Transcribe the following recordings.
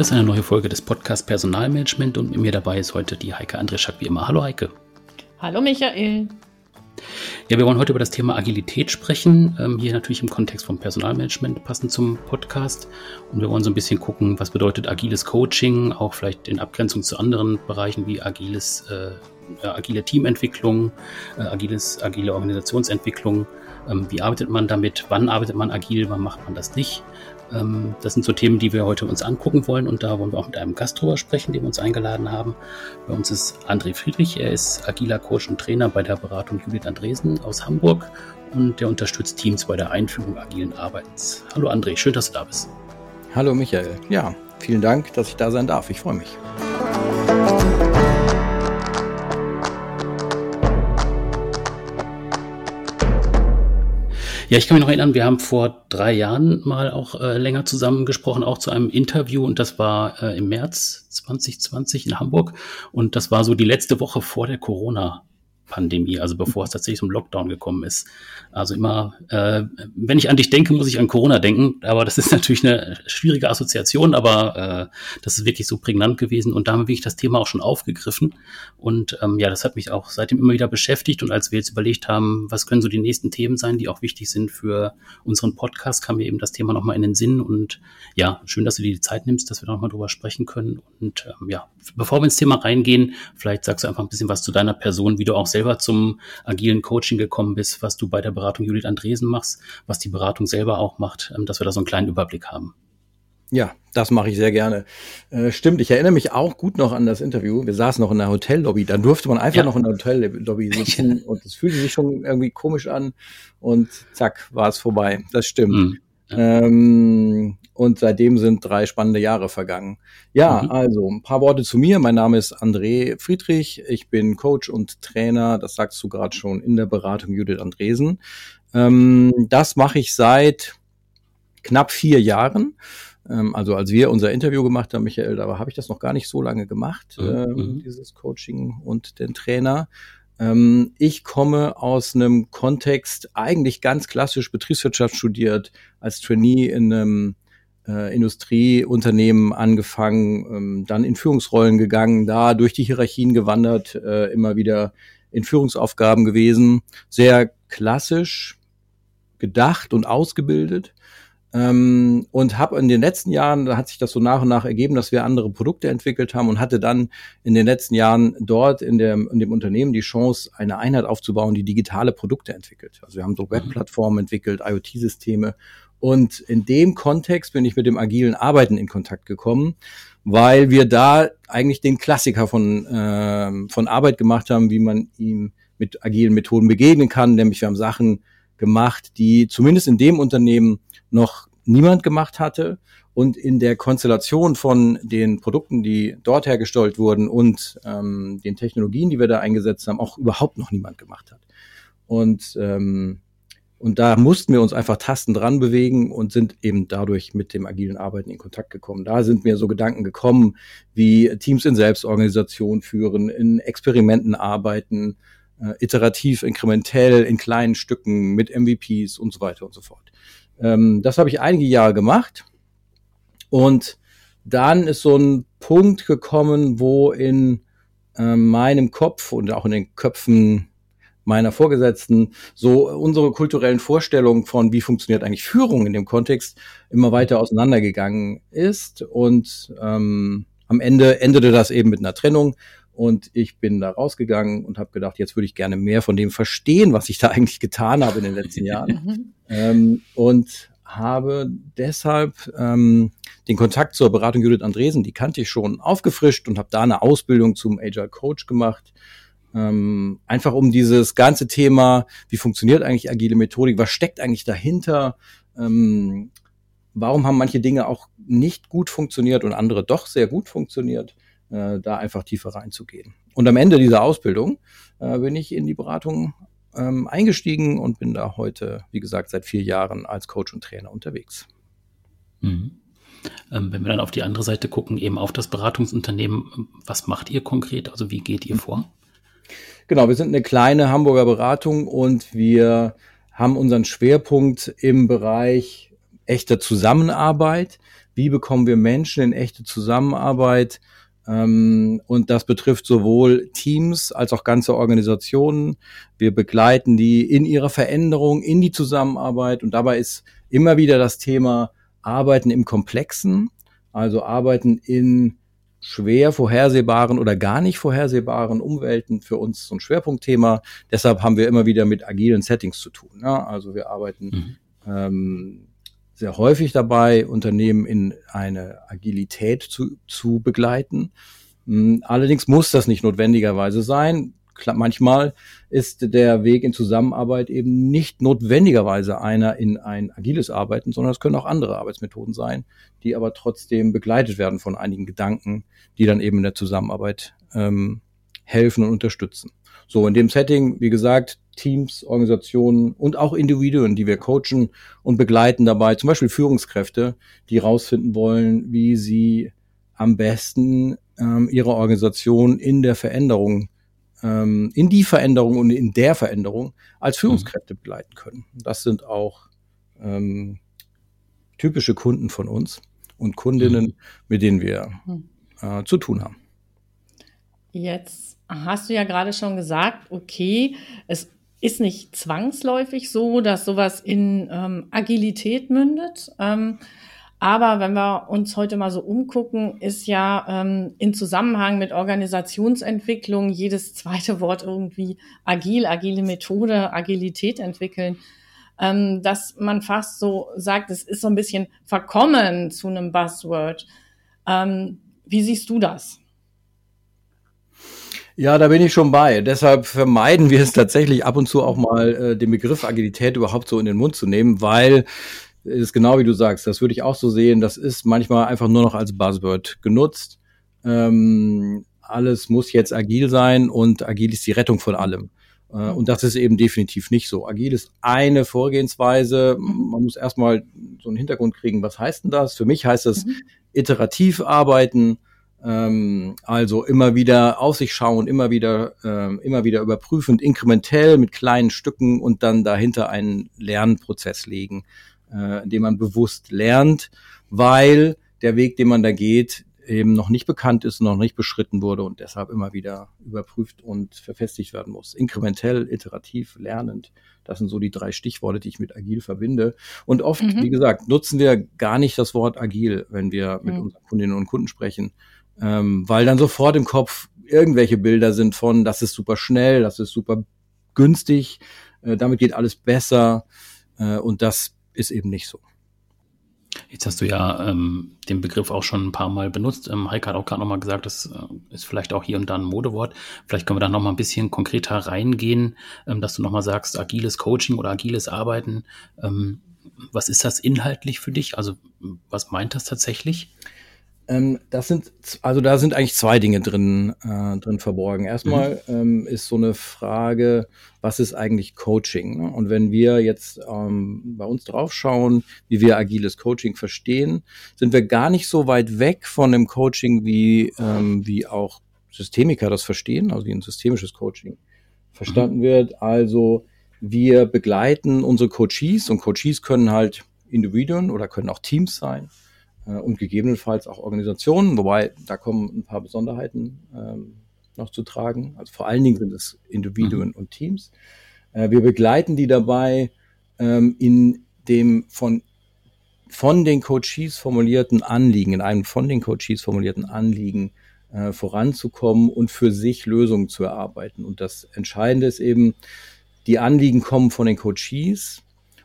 Das ist eine neue Folge des Podcasts Personalmanagement und mit mir dabei ist heute die Heike Andreschak wie immer. Hallo Heike. Hallo Michael. Ja, wir wollen heute über das Thema Agilität sprechen. Ähm, hier natürlich im Kontext vom Personalmanagement passend zum Podcast. Und wir wollen so ein bisschen gucken, was bedeutet agiles Coaching, auch vielleicht in Abgrenzung zu anderen Bereichen wie agiles, äh, agile Teamentwicklung, äh, agiles, agile Organisationsentwicklung. Ähm, wie arbeitet man damit? Wann arbeitet man agil? Wann macht man das nicht? Ähm, das sind so Themen, die wir heute uns angucken wollen und da wollen wir auch mit einem Gast drüber sprechen, den wir uns eingeladen haben. Bei uns ist André Friedrich, er ist agiler Coach und Trainer bei der Beratung Judith Andresen aus Hamburg und der unterstützt Teams bei der Einführung agilen Arbeitens. Hallo André, schön, dass du da bist. Hallo Michael, ja, vielen Dank, dass ich da sein darf. Ich freue mich. Ja, ich kann mich noch erinnern, wir haben vor drei Jahren mal auch äh, länger zusammen gesprochen, auch zu einem Interview. Und das war äh, im März 2020 in Hamburg. Und das war so die letzte Woche vor der Corona Pandemie, also bevor es tatsächlich zum Lockdown gekommen ist. Also immer, äh, wenn ich an dich denke, muss ich an Corona denken, aber das ist natürlich eine schwierige Assoziation, aber äh, das ist wirklich so prägnant gewesen und da haben wir wirklich das Thema auch schon aufgegriffen und ähm, ja, das hat mich auch seitdem immer wieder beschäftigt und als wir jetzt überlegt haben, was können so die nächsten Themen sein, die auch wichtig sind für unseren Podcast, kam mir eben das Thema nochmal in den Sinn und ja, schön, dass du dir die Zeit nimmst, dass wir nochmal drüber sprechen können und ähm, ja, bevor wir ins Thema reingehen, vielleicht sagst du einfach ein bisschen was zu deiner Person, wie du auch selbst selber zum agilen Coaching gekommen bist, was du bei der Beratung Judith Andresen machst, was die Beratung selber auch macht, ähm, dass wir da so einen kleinen Überblick haben. Ja, das mache ich sehr gerne. Äh, stimmt, ich erinnere mich auch gut noch an das Interview. Wir saßen noch in der Hotellobby. Dann durfte man einfach ja. noch in der Hotellobby sitzen und es fühlte sich schon irgendwie komisch an und zack, war es vorbei. Das stimmt. Mhm. Ähm, und seitdem sind drei spannende Jahre vergangen. Ja, mhm. also ein paar Worte zu mir. Mein Name ist André Friedrich. Ich bin Coach und Trainer, das sagst du gerade schon, in der Beratung Judith Andresen. Ähm, das mache ich seit knapp vier Jahren. Ähm, also als wir unser Interview gemacht haben, Michael, da habe ich das noch gar nicht so lange gemacht, mhm. ähm, mhm. dieses Coaching und den Trainer. Ähm, ich komme aus einem Kontext eigentlich ganz klassisch Betriebswirtschaft studiert, als Trainee in einem äh, Industrieunternehmen angefangen, ähm, dann in Führungsrollen gegangen, da durch die Hierarchien gewandert, äh, immer wieder in Führungsaufgaben gewesen, sehr klassisch gedacht und ausgebildet. Ähm, und habe in den letzten Jahren, da hat sich das so nach und nach ergeben, dass wir andere Produkte entwickelt haben und hatte dann in den letzten Jahren dort in dem, in dem Unternehmen die Chance, eine Einheit aufzubauen, die digitale Produkte entwickelt. Also wir haben so mhm. Webplattformen entwickelt, IoT-Systeme und in dem Kontext bin ich mit dem agilen Arbeiten in Kontakt gekommen, weil wir da eigentlich den Klassiker von, äh, von Arbeit gemacht haben, wie man ihm mit agilen Methoden begegnen kann. Nämlich wir haben Sachen gemacht, die zumindest in dem Unternehmen noch niemand gemacht hatte und in der Konstellation von den Produkten, die dort hergestellt wurden und ähm, den Technologien, die wir da eingesetzt haben, auch überhaupt noch niemand gemacht hat. Und ähm, und da mussten wir uns einfach Tasten dran bewegen und sind eben dadurch mit dem agilen Arbeiten in Kontakt gekommen. Da sind mir so Gedanken gekommen, wie Teams in Selbstorganisation führen, in Experimenten arbeiten, äh, iterativ, inkrementell, in kleinen Stücken mit MVPs und so weiter und so fort. Ähm, das habe ich einige Jahre gemacht. Und dann ist so ein Punkt gekommen, wo in äh, meinem Kopf und auch in den Köpfen meiner Vorgesetzten so unsere kulturellen Vorstellungen von, wie funktioniert eigentlich Führung in dem Kontext, immer weiter auseinandergegangen ist. Und ähm, am Ende endete das eben mit einer Trennung. Und ich bin da rausgegangen und habe gedacht, jetzt würde ich gerne mehr von dem verstehen, was ich da eigentlich getan habe in den letzten Jahren. ähm, und habe deshalb ähm, den Kontakt zur Beratung Judith Andresen, die kannte ich schon, aufgefrischt und habe da eine Ausbildung zum Agile Coach gemacht. Ähm, einfach um dieses ganze Thema, wie funktioniert eigentlich agile Methodik, was steckt eigentlich dahinter, ähm, warum haben manche Dinge auch nicht gut funktioniert und andere doch sehr gut funktioniert, äh, da einfach tiefer reinzugehen. Und am Ende dieser Ausbildung äh, bin ich in die Beratung ähm, eingestiegen und bin da heute, wie gesagt, seit vier Jahren als Coach und Trainer unterwegs. Mhm. Ähm, wenn wir dann auf die andere Seite gucken, eben auf das Beratungsunternehmen, was macht ihr konkret? Also wie geht ihr vor? Genau, wir sind eine kleine Hamburger Beratung und wir haben unseren Schwerpunkt im Bereich echter Zusammenarbeit. wie bekommen wir Menschen in echte Zusammenarbeit. Ähm, und das betrifft sowohl Teams als auch ganze Organisationen. Wir begleiten die in ihrer Veränderung, in die Zusammenarbeit. Und dabei ist immer wieder das Thema Arbeiten im Komplexen, also Arbeiten in schwer vorhersehbaren oder gar nicht vorhersehbaren Umwelten für uns so ein Schwerpunktthema. Deshalb haben wir immer wieder mit agilen Settings zu tun. Ja? Also wir arbeiten mhm. ähm, sehr häufig dabei, Unternehmen in eine Agilität zu, zu begleiten. Hm, allerdings muss das nicht notwendigerweise sein. Manchmal ist der Weg in Zusammenarbeit eben nicht notwendigerweise einer in ein agiles Arbeiten, sondern es können auch andere Arbeitsmethoden sein, die aber trotzdem begleitet werden von einigen Gedanken, die dann eben in der Zusammenarbeit ähm, helfen und unterstützen. So, in dem Setting, wie gesagt, Teams, Organisationen und auch Individuen, die wir coachen und begleiten dabei, zum Beispiel Führungskräfte, die rausfinden wollen, wie sie am besten ähm, ihre Organisation in der Veränderung, ähm, in die Veränderung und in der Veränderung als mhm. Führungskräfte begleiten können. Das sind auch ähm, typische Kunden von uns und Kundinnen, mhm. mit denen wir mhm. äh, zu tun haben. Jetzt hast du ja gerade schon gesagt, okay, es ist nicht zwangsläufig so, dass sowas in ähm, Agilität mündet. Ähm, aber wenn wir uns heute mal so umgucken, ist ja ähm, in Zusammenhang mit Organisationsentwicklung jedes zweite Wort irgendwie agil, agile Methode, Agilität entwickeln, ähm, dass man fast so sagt, es ist so ein bisschen verkommen zu einem Buzzword. Ähm, wie siehst du das? Ja, da bin ich schon bei. Deshalb vermeiden wir es tatsächlich ab und zu auch mal, äh, den Begriff Agilität überhaupt so in den Mund zu nehmen, weil ist genau wie du sagst, das würde ich auch so sehen, das ist manchmal einfach nur noch als Buzzword genutzt. Ähm, alles muss jetzt agil sein und agil ist die Rettung von allem. Äh, und das ist eben definitiv nicht so. Agil ist eine Vorgehensweise. Man muss erstmal so einen Hintergrund kriegen, was heißt denn das? Für mich heißt das mhm. iterativ arbeiten, ähm, also immer wieder auf sich schauen, immer wieder, ähm, immer wieder überprüfend, inkrementell mit kleinen Stücken und dann dahinter einen Lernprozess legen, äh, in dem man bewusst lernt, weil der Weg, den man da geht, eben noch nicht bekannt ist, noch nicht beschritten wurde und deshalb immer wieder überprüft und verfestigt werden muss. Inkrementell, iterativ, lernend. Das sind so die drei Stichworte, die ich mit agil verbinde. Und oft, mhm. wie gesagt, nutzen wir gar nicht das Wort agil, wenn wir mit mhm. unseren Kundinnen und Kunden sprechen, ähm, weil dann sofort im Kopf irgendwelche Bilder sind von, das ist super schnell, das ist super günstig, äh, damit geht alles besser äh, und das ist eben nicht so. Jetzt hast du ja ähm, den Begriff auch schon ein paar Mal benutzt. Ähm, Heike hat auch gerade nochmal gesagt, das äh, ist vielleicht auch hier und da ein Modewort. Vielleicht können wir da nochmal ein bisschen konkreter reingehen, ähm, dass du nochmal sagst, agiles Coaching oder agiles Arbeiten. Ähm, was ist das inhaltlich für dich? Also was meint das tatsächlich? Ähm, das sind, also da sind eigentlich zwei Dinge drin, äh, drin verborgen. Erstmal mhm. ähm, ist so eine Frage, was ist eigentlich Coaching? Ne? Und wenn wir jetzt ähm, bei uns drauf schauen, wie wir agiles Coaching verstehen, sind wir gar nicht so weit weg von dem Coaching, wie, ähm, wie auch Systemiker das verstehen, also wie ein systemisches Coaching verstanden mhm. wird. Also wir begleiten unsere Coaches und Coaches können halt Individuen oder können auch Teams sein und gegebenenfalls auch Organisationen, wobei da kommen ein paar Besonderheiten ähm, noch zu tragen. Also vor allen Dingen sind es Individuen mhm. und Teams. Äh, wir begleiten die dabei ähm, in dem von von den Coaches formulierten Anliegen, in einem von den Coaches formulierten Anliegen äh, voranzukommen und für sich Lösungen zu erarbeiten. Und das Entscheidende ist eben, die Anliegen kommen von den Coaches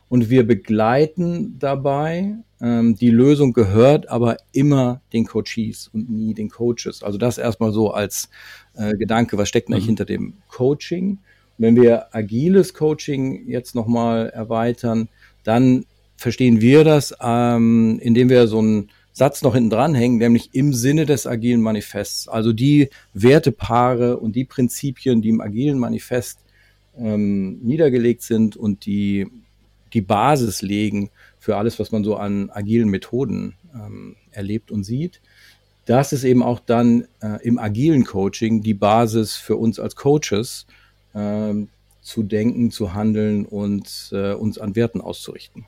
und wir begleiten dabei. Ähm, die Lösung gehört aber immer den Coaches und nie den Coaches. Also das erstmal so als äh, Gedanke, was steckt eigentlich mhm. hinter dem Coaching? wenn wir agiles Coaching jetzt nochmal erweitern, dann verstehen wir das, ähm, indem wir so einen Satz noch hinten dranhängen, nämlich im Sinne des agilen Manifests. Also die Wertepaare und die Prinzipien, die im agilen Manifest ähm, niedergelegt sind und die die Basis legen für alles, was man so an agilen Methoden ähm, erlebt und sieht. Das ist eben auch dann äh, im agilen Coaching die Basis für uns als Coaches, ähm, zu denken, zu handeln und äh, uns an Werten auszurichten.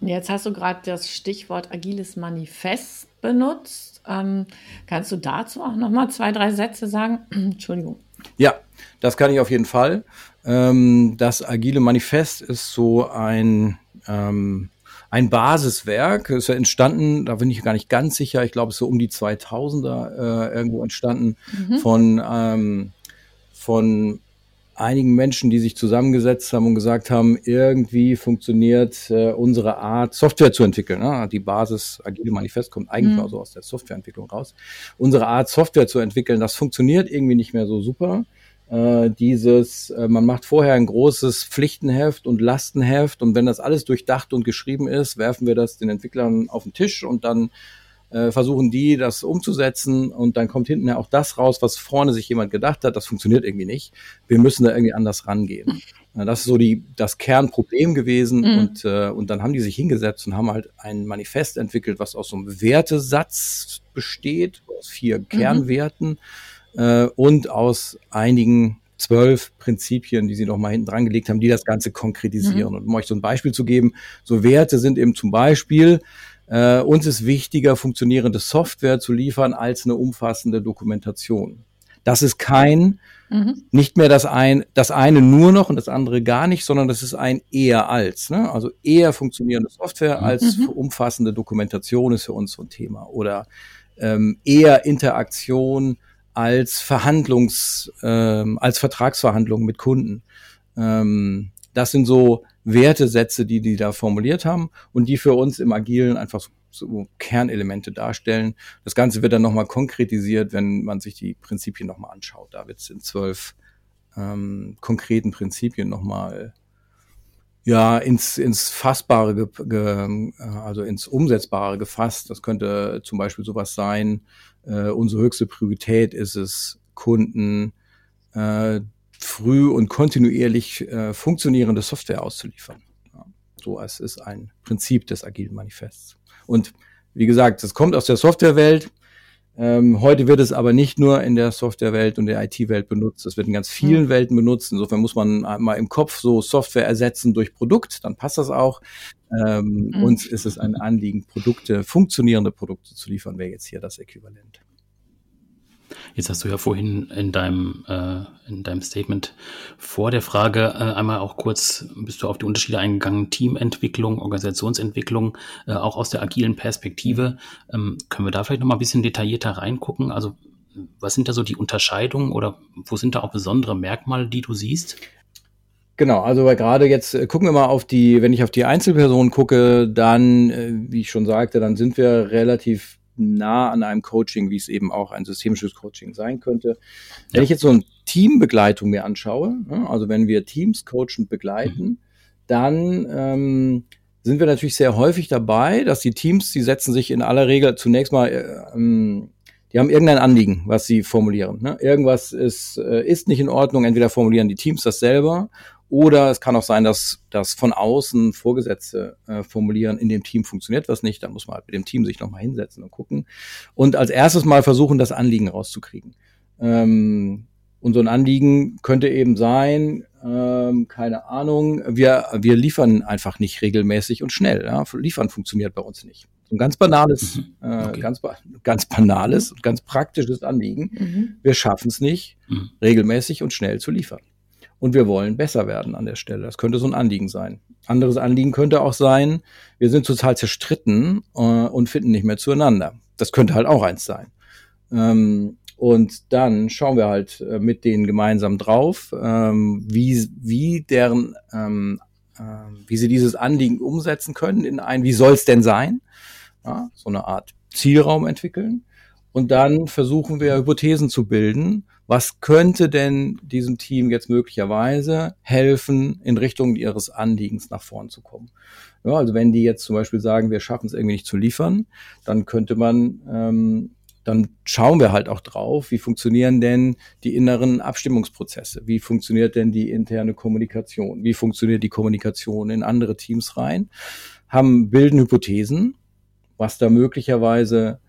Jetzt hast du gerade das Stichwort agiles Manifest benutzt. Ähm, kannst du dazu auch noch mal zwei, drei Sätze sagen? Entschuldigung. Ja, das kann ich auf jeden Fall. Ähm, das agile Manifest ist so ein ähm, ein Basiswerk. Ist ja entstanden, da bin ich gar nicht ganz sicher. Ich glaube, es ist so um die 2000er äh, irgendwo entstanden mhm. von ähm, von einigen Menschen, die sich zusammengesetzt haben und gesagt haben, irgendwie funktioniert äh, unsere Art, Software zu entwickeln. Ne? Die Basis Agile Manifest kommt eigentlich mhm. also aus der Softwareentwicklung raus. Unsere Art, Software zu entwickeln, das funktioniert irgendwie nicht mehr so super. Äh, dieses, äh, man macht vorher ein großes Pflichtenheft und Lastenheft und wenn das alles durchdacht und geschrieben ist, werfen wir das den Entwicklern auf den Tisch und dann äh, versuchen die, das umzusetzen und dann kommt hinten ja auch das raus, was vorne sich jemand gedacht hat, das funktioniert irgendwie nicht. Wir müssen da irgendwie anders rangehen. Das ist so die, das Kernproblem gewesen mhm. und, äh, und dann haben die sich hingesetzt und haben halt ein Manifest entwickelt, was aus so einem Wertesatz besteht, aus vier mhm. Kernwerten äh, und aus einigen zwölf Prinzipien, die sie noch mal hinten dran gelegt haben, die das Ganze konkretisieren. Mhm. Und um euch so ein Beispiel zu geben, so Werte sind eben zum Beispiel äh, uns ist wichtiger, funktionierende Software zu liefern als eine umfassende Dokumentation. Das ist kein, mhm. nicht mehr das, ein, das eine nur noch und das andere gar nicht, sondern das ist ein eher als. Ne? Also eher funktionierende Software mhm. als mhm. umfassende Dokumentation ist für uns so ein Thema. Oder ähm, eher Interaktion als Verhandlungs, ähm, als Vertragsverhandlungen mit Kunden. Ähm, das sind so Wertesätze, die die da formuliert haben und die für uns im Agilen einfach so, Kernelemente darstellen. Das Ganze wird dann nochmal konkretisiert, wenn man sich die Prinzipien nochmal anschaut. Da wird es in zwölf ähm, konkreten Prinzipien nochmal ja, ins, ins Fassbare, ge, ge, also ins Umsetzbare gefasst. Das könnte zum Beispiel sowas sein. Äh, unsere höchste Priorität ist es, Kunden äh, früh und kontinuierlich äh, funktionierende Software auszuliefern. Ja, so als ist ein Prinzip des agilen Manifests. Und wie gesagt, das kommt aus der Softwarewelt. Ähm, heute wird es aber nicht nur in der Softwarewelt und der IT-Welt benutzt. Es wird in ganz vielen mhm. Welten benutzt. Insofern muss man mal im Kopf so Software ersetzen durch Produkt, dann passt das auch. Ähm, mhm. Uns ist es ein Anliegen, Produkte, funktionierende Produkte zu liefern, wäre jetzt hier das Äquivalent. Jetzt hast du ja vorhin in deinem, äh, in deinem Statement vor der Frage äh, einmal auch kurz, bist du auf die Unterschiede eingegangen, Teamentwicklung, Organisationsentwicklung, äh, auch aus der agilen Perspektive. Ähm, können wir da vielleicht nochmal ein bisschen detaillierter reingucken? Also was sind da so die Unterscheidungen oder wo sind da auch besondere Merkmale, die du siehst? Genau, also gerade jetzt äh, gucken wir mal auf die, wenn ich auf die Einzelpersonen gucke, dann, äh, wie ich schon sagte, dann sind wir relativ nah an einem Coaching, wie es eben auch ein systemisches Coaching sein könnte. Wenn ich jetzt so eine Teambegleitung mir anschaue, ne, also wenn wir Teams coachend begleiten, mhm. dann ähm, sind wir natürlich sehr häufig dabei, dass die Teams, die setzen sich in aller Regel zunächst mal, äh, ähm, die haben irgendein Anliegen, was sie formulieren. Ne? Irgendwas ist, äh, ist nicht in Ordnung, entweder formulieren die Teams das selber oder es kann auch sein, dass das von außen Vorgesetzte äh, formulieren, in dem Team funktioniert was nicht. Dann muss man halt mit dem Team sich nochmal hinsetzen und gucken. Und als erstes mal versuchen, das Anliegen rauszukriegen. Ähm, und so ein Anliegen könnte eben sein, ähm, keine Ahnung, wir, wir liefern einfach nicht regelmäßig und schnell. Ja? Liefern funktioniert bei uns nicht. So ein ganz banales, mhm. äh, okay. ganz, ganz banales und ganz praktisches Anliegen. Mhm. Wir schaffen es nicht, mhm. regelmäßig und schnell zu liefern und wir wollen besser werden an der Stelle. Das könnte so ein Anliegen sein. Anderes Anliegen könnte auch sein, wir sind total zerstritten äh, und finden nicht mehr zueinander. Das könnte halt auch eins sein. Ähm, und dann schauen wir halt äh, mit denen gemeinsam drauf, ähm, wie, wie deren, ähm, äh, wie sie dieses Anliegen umsetzen können in ein, wie soll es denn sein? Ja, so eine Art Zielraum entwickeln. Und dann versuchen wir Hypothesen zu bilden, was könnte denn diesem Team jetzt möglicherweise helfen, in Richtung ihres Anliegens nach vorn zu kommen? Ja, also wenn die jetzt zum Beispiel sagen, wir schaffen es irgendwie nicht zu liefern, dann könnte man, ähm, dann schauen wir halt auch drauf, wie funktionieren denn die inneren Abstimmungsprozesse? Wie funktioniert denn die interne Kommunikation? Wie funktioniert die Kommunikation in andere Teams rein? Haben, bilden Hypothesen, was da möglicherweise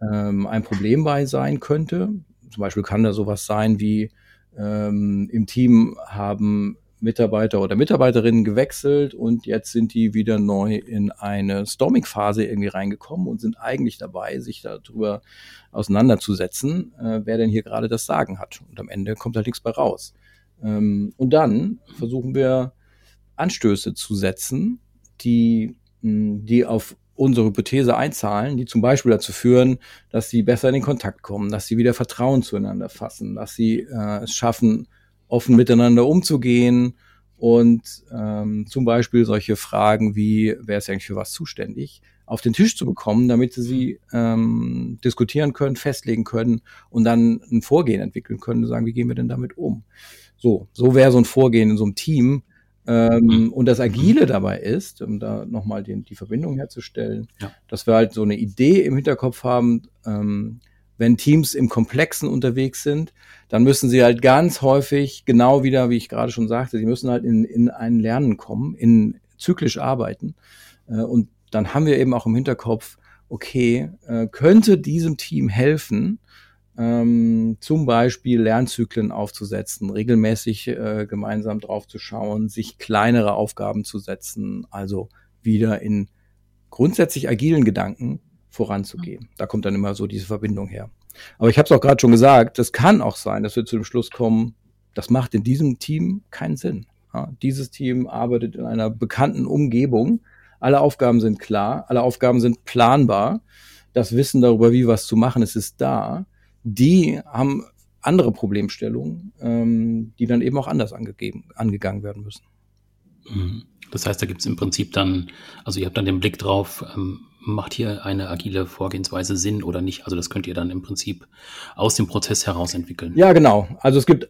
ähm, ein Problem bei sein könnte. Zum Beispiel kann da sowas sein wie ähm, im Team haben Mitarbeiter oder Mitarbeiterinnen gewechselt und jetzt sind die wieder neu in eine Storming-Phase irgendwie reingekommen und sind eigentlich dabei, sich darüber auseinanderzusetzen, äh, wer denn hier gerade das Sagen hat. Und am Ende kommt halt nichts bei raus. Ähm, und dann versuchen wir Anstöße zu setzen, die, die auf unsere Hypothese einzahlen, die zum Beispiel dazu führen, dass sie besser in den Kontakt kommen, dass sie wieder Vertrauen zueinander fassen, dass sie äh, es schaffen, offen miteinander umzugehen und ähm, zum Beispiel solche Fragen wie, wer ist eigentlich für was zuständig, auf den Tisch zu bekommen, damit sie sie ähm, diskutieren können, festlegen können und dann ein Vorgehen entwickeln können und sagen, wie gehen wir denn damit um? So, so wäre so ein Vorgehen in so einem Team, ähm, mhm. Und das Agile dabei ist, um da nochmal die, die Verbindung herzustellen, ja. dass wir halt so eine Idee im Hinterkopf haben, ähm, wenn Teams im Komplexen unterwegs sind, dann müssen sie halt ganz häufig, genau wieder, wie ich gerade schon sagte, sie müssen halt in, in ein Lernen kommen, in zyklisch arbeiten. Äh, und dann haben wir eben auch im Hinterkopf, okay, äh, könnte diesem Team helfen, ähm, zum Beispiel Lernzyklen aufzusetzen, regelmäßig äh, gemeinsam drauf zu schauen, sich kleinere Aufgaben zu setzen, also wieder in grundsätzlich agilen Gedanken voranzugehen. Da kommt dann immer so diese Verbindung her. Aber ich habe es auch gerade schon gesagt, es kann auch sein, dass wir zu dem Schluss kommen, das macht in diesem Team keinen Sinn. Ja, dieses Team arbeitet in einer bekannten Umgebung. Alle Aufgaben sind klar, alle Aufgaben sind planbar. Das Wissen darüber, wie was zu machen ist, ist da die haben andere Problemstellungen, ähm, die dann eben auch anders angegeben, angegangen werden müssen. Mhm. Das heißt, da gibt es im Prinzip dann, also ihr habt dann den Blick drauf, ähm, macht hier eine agile Vorgehensweise Sinn oder nicht? Also das könnt ihr dann im Prinzip aus dem Prozess heraus entwickeln. Ja, genau. Also es gibt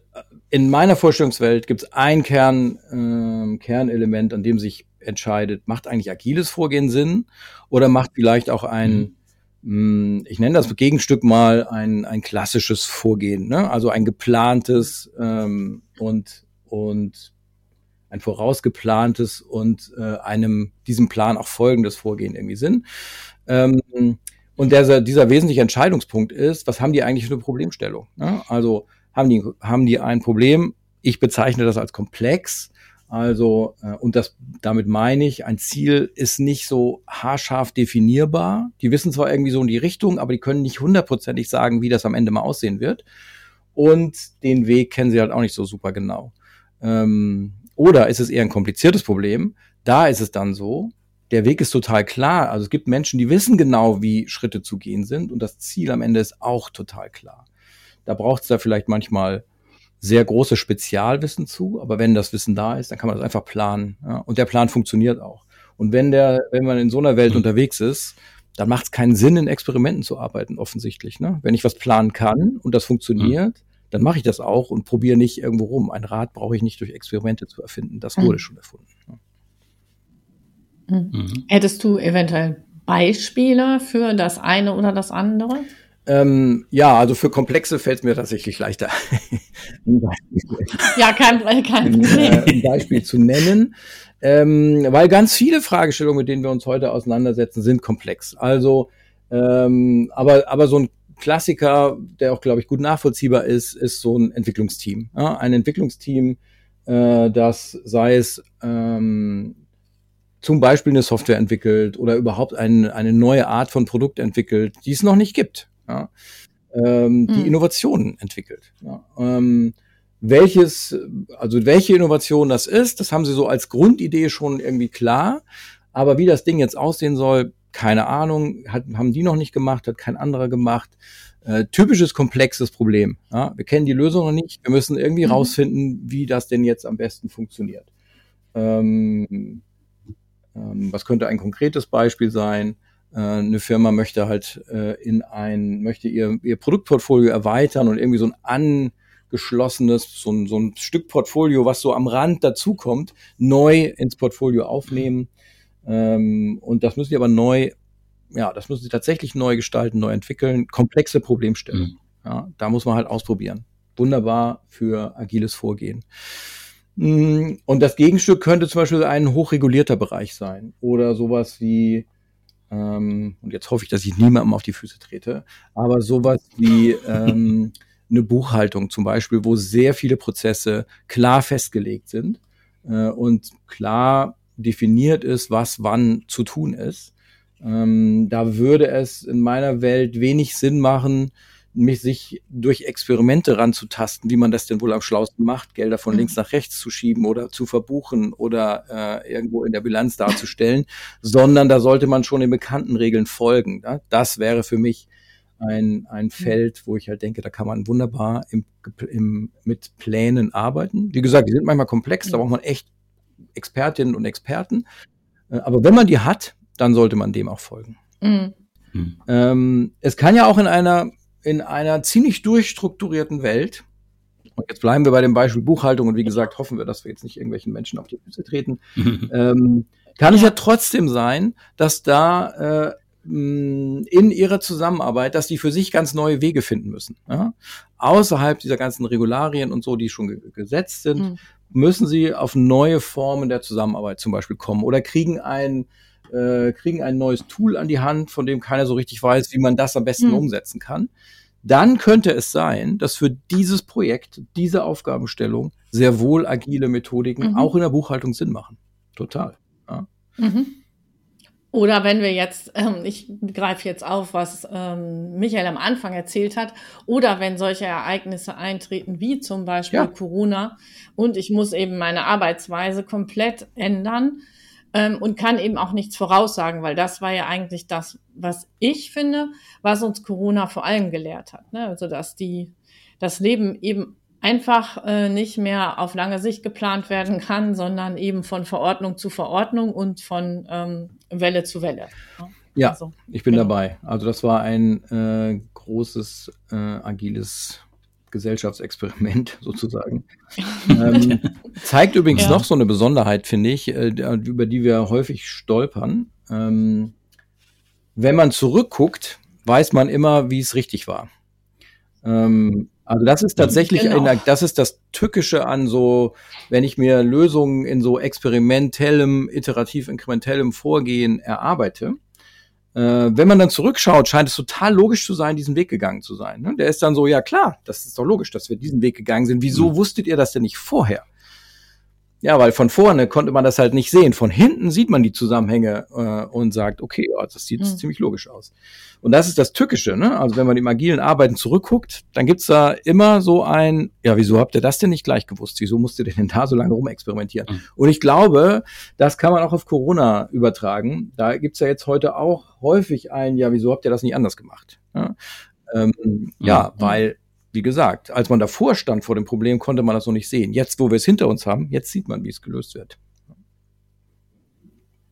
in meiner Vorstellungswelt gibt es ein Kern, äh, Kernelement, an dem sich entscheidet, macht eigentlich agiles Vorgehen Sinn oder macht vielleicht auch ein mhm hm, ich nenne das Gegenstück mal ein, ein klassisches Vorgehen, ne? also ein geplantes ähm, und, und ein vorausgeplantes und äh, einem diesem Plan auch folgendes Vorgehen irgendwie Sinn. Ähm, und der, dieser wesentliche Entscheidungspunkt ist, was haben die eigentlich für eine Problemstellung? Ne? Also haben die, haben die ein Problem, ich bezeichne das als komplex, also, äh, und das, damit meine ich, ein Ziel ist nicht so haarscharf definierbar. Die wissen zwar irgendwie so in die Richtung, aber die können nicht hundertprozentig sagen, wie das am Ende mal aussehen wird. Und den Weg kennen sie halt auch nicht so super genau. Ähm, oder ist es eher ein kompliziertes Problem? Da ist es dann so, der Weg ist total klar. Also es gibt Menschen, die wissen genau, wie Schritte zu gehen sind und das Ziel am Ende ist auch total klar. Da braucht es da vielleicht manchmal sehr großes Spezialwissen zu, aber wenn das Wissen da ist, dann kann man das einfach planen. Ja? Und der Plan funktioniert auch. Und wenn der, wenn man in so einer Welt mhm. unterwegs ist, dann macht es keinen Sinn, in Experimenten zu arbeiten, offensichtlich. Ne? Wenn ich was planen kann und das funktioniert, mhm. dann mache ich das auch und probiere nicht irgendwo rum. Ein Rad brauche ich nicht durch Experimente zu erfinden. Das mhm. wurde schon erfunden. Ne? Mhm. Hättest du eventuell Beispiele für das eine oder das andere? Ähm, ja, also für Komplexe fällt es mir tatsächlich leichter. ja, kein, kein Problem. Ein, äh, ein Beispiel zu nennen. Ähm, weil ganz viele Fragestellungen, mit denen wir uns heute auseinandersetzen, sind komplex. Also, ähm, aber, aber so ein Klassiker, der auch, glaube ich, gut nachvollziehbar ist, ist so ein Entwicklungsteam. Ja, ein Entwicklungsteam, äh, das sei es ähm, zum Beispiel eine Software entwickelt oder überhaupt ein, eine neue Art von Produkt entwickelt, die es noch nicht gibt ja, ähm, die hm. Innovationen entwickelt. Ja. Ähm, welches, also welche Innovation das ist, das haben sie so als Grundidee schon irgendwie klar. Aber wie das Ding jetzt aussehen soll, keine Ahnung, hat, haben die noch nicht gemacht, hat kein anderer gemacht. Äh, typisches komplexes Problem. Ja? Wir kennen die Lösung noch nicht. Wir müssen irgendwie mhm. rausfinden, wie das denn jetzt am besten funktioniert. Ähm, ähm, was könnte ein konkretes Beispiel sein? Äh, eine Firma möchte halt äh, in ein, möchte ihr, ihr Produktportfolio erweitern und irgendwie so ein angeschlossenes, so ein, so ein Stück Portfolio, was so am Rand dazukommt, neu ins Portfolio aufnehmen. Ähm, und das müssen sie aber neu, ja, das müssen sie tatsächlich neu gestalten, neu entwickeln. Komplexe Problemstellung. Mhm. Ja, da muss man halt ausprobieren. Wunderbar für agiles Vorgehen. Mm, und das Gegenstück könnte zum Beispiel ein hochregulierter Bereich sein oder sowas wie ähm, und jetzt hoffe ich, dass ich niemandem auf die Füße trete, aber sowas wie ähm, eine Buchhaltung zum Beispiel, wo sehr viele Prozesse klar festgelegt sind äh, und klar definiert ist, was wann zu tun ist. Ähm, da würde es in meiner Welt wenig Sinn machen, mich sich durch Experimente ranzutasten, wie man das denn wohl am schlausten macht, Gelder von mhm. links nach rechts zu schieben oder zu verbuchen oder äh, irgendwo in der Bilanz darzustellen, sondern da sollte man schon den bekannten Regeln folgen. Ja? Das wäre für mich ein, ein mhm. Feld, wo ich halt denke, da kann man wunderbar im, im, mit Plänen arbeiten. Wie gesagt, die sind manchmal komplex, da braucht man echt Expertinnen und Experten. Äh, aber wenn man die hat, dann sollte man dem auch folgen. Mhm. Ähm, es kann ja auch in einer in einer ziemlich durchstrukturierten Welt, und jetzt bleiben wir bei dem Beispiel Buchhaltung und wie gesagt, hoffen wir, dass wir jetzt nicht irgendwelchen Menschen auf die Füße treten, ähm, kann es ja trotzdem sein, dass da äh, in ihrer Zusammenarbeit, dass die für sich ganz neue Wege finden müssen. Ja? Außerhalb dieser ganzen Regularien und so, die schon ge gesetzt sind, mhm. müssen sie auf neue Formen der Zusammenarbeit zum Beispiel kommen oder kriegen ein äh, kriegen ein neues Tool an die Hand, von dem keiner so richtig weiß, wie man das am besten mhm. umsetzen kann. Dann könnte es sein, dass für dieses Projekt, diese Aufgabenstellung sehr wohl agile Methodiken mhm. auch in der Buchhaltung Sinn machen. Total. Ja. Mhm. Oder wenn wir jetzt, ähm, ich greife jetzt auf, was ähm, Michael am Anfang erzählt hat, oder wenn solche Ereignisse eintreten, wie zum Beispiel ja. Corona, und ich muss eben meine Arbeitsweise komplett ändern, ähm, und kann eben auch nichts voraussagen, weil das war ja eigentlich das, was ich finde, was uns Corona vor allem gelehrt hat. Ne? Also dass die das Leben eben einfach äh, nicht mehr auf lange Sicht geplant werden kann, sondern eben von Verordnung zu Verordnung und von ähm, Welle zu Welle. Ne? Ja, also, ich bin genau. dabei. Also das war ein äh, großes äh, agiles Gesellschaftsexperiment sozusagen. ähm, zeigt übrigens ja. noch so eine Besonderheit, finde ich, äh, über die wir häufig stolpern. Ähm, wenn man zurückguckt, weiß man immer, wie es richtig war. Ähm, also das ist tatsächlich, genau. eine, das ist das Tückische an so, wenn ich mir Lösungen in so experimentellem, iterativ inkrementellem Vorgehen erarbeite, wenn man dann zurückschaut, scheint es total logisch zu sein, diesen Weg gegangen zu sein. Ne? Der ist dann so, ja klar, das ist doch logisch, dass wir diesen Weg gegangen sind. Wieso mhm. wusstet ihr das denn nicht vorher? Ja, weil von vorne konnte man das halt nicht sehen. Von hinten sieht man die Zusammenhänge äh, und sagt, okay, oh, das sieht mhm. ziemlich logisch aus. Und das ist das Tückische, ne? Also wenn man im agilen Arbeiten zurückguckt, dann gibt's da immer so ein, ja, wieso habt ihr das denn nicht gleich gewusst? Wieso musst ihr denn da so lange rumexperimentieren? Mhm. Und ich glaube, das kann man auch auf Corona übertragen. Da gibt's ja jetzt heute auch häufig ein, ja, wieso habt ihr das nicht anders gemacht? Ja, ähm, mhm. ja weil wie gesagt, als man davor stand vor dem Problem, konnte man das noch nicht sehen. Jetzt, wo wir es hinter uns haben, jetzt sieht man, wie es gelöst wird.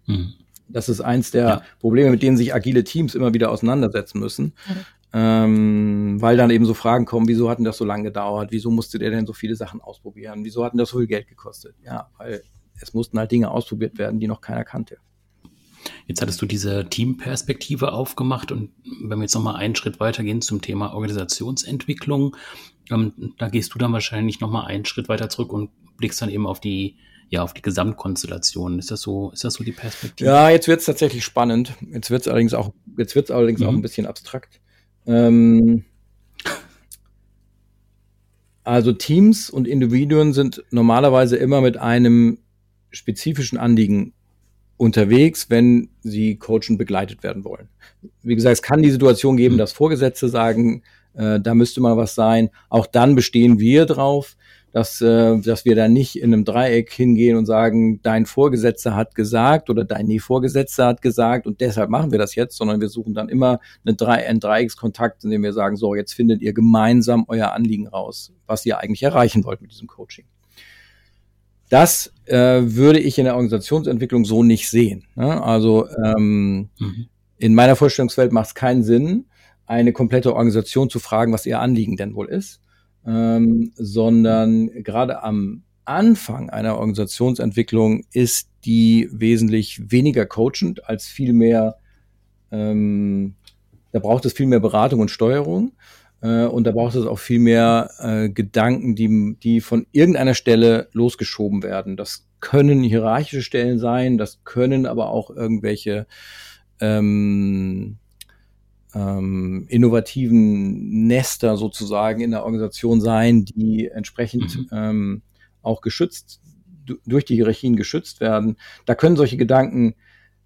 Mhm. Das ist eins der ja. Probleme, mit denen sich agile Teams immer wieder auseinandersetzen müssen. Mhm. Ähm, weil dann eben so Fragen kommen, wieso hat denn das so lange gedauert? Wieso musste der denn so viele Sachen ausprobieren? Wieso hat denn das so viel Geld gekostet? Ja, weil es mussten halt Dinge ausprobiert werden, die noch keiner kannte. Jetzt hattest du diese Teamperspektive aufgemacht und wenn wir jetzt nochmal einen Schritt weitergehen zum Thema Organisationsentwicklung, ähm, da gehst du dann wahrscheinlich nochmal einen Schritt weiter zurück und blickst dann eben auf die, ja, auf die Gesamtkonstellation. Ist das so, ist das so die Perspektive? Ja, jetzt wird es tatsächlich spannend. Jetzt wird es allerdings auch, jetzt wird allerdings mhm. auch ein bisschen abstrakt. Ähm, also Teams und Individuen sind normalerweise immer mit einem spezifischen Anliegen unterwegs, wenn sie coachen begleitet werden wollen. Wie gesagt, es kann die Situation geben, mhm. dass Vorgesetzte sagen, äh, da müsste mal was sein. Auch dann bestehen wir drauf, dass, äh, dass wir da nicht in einem Dreieck hingehen und sagen, dein Vorgesetzter hat gesagt oder dein nee, Vorgesetzter hat gesagt und deshalb machen wir das jetzt, sondern wir suchen dann immer eine Drei einen Dreieckskontakt, in dem wir sagen, so, jetzt findet ihr gemeinsam euer Anliegen raus, was ihr eigentlich erreichen wollt mit diesem Coaching. Das äh, würde ich in der Organisationsentwicklung so nicht sehen. Ne? Also ähm, mhm. in meiner Vorstellungswelt macht es keinen Sinn, eine komplette Organisation zu fragen, was ihr Anliegen denn wohl ist, ähm, sondern gerade am Anfang einer Organisationsentwicklung ist die wesentlich weniger coachend als viel mehr, ähm, da braucht es viel mehr Beratung und Steuerung. Äh, und da braucht es auch viel mehr äh, Gedanken, die, die von irgendeiner Stelle losgeschoben werden. Das können hierarchische Stellen sein, das können aber auch irgendwelche ähm, ähm, innovativen Nester sozusagen in der Organisation sein, die entsprechend mhm. ähm, auch geschützt durch die Hierarchien geschützt werden. Da können solche Gedanken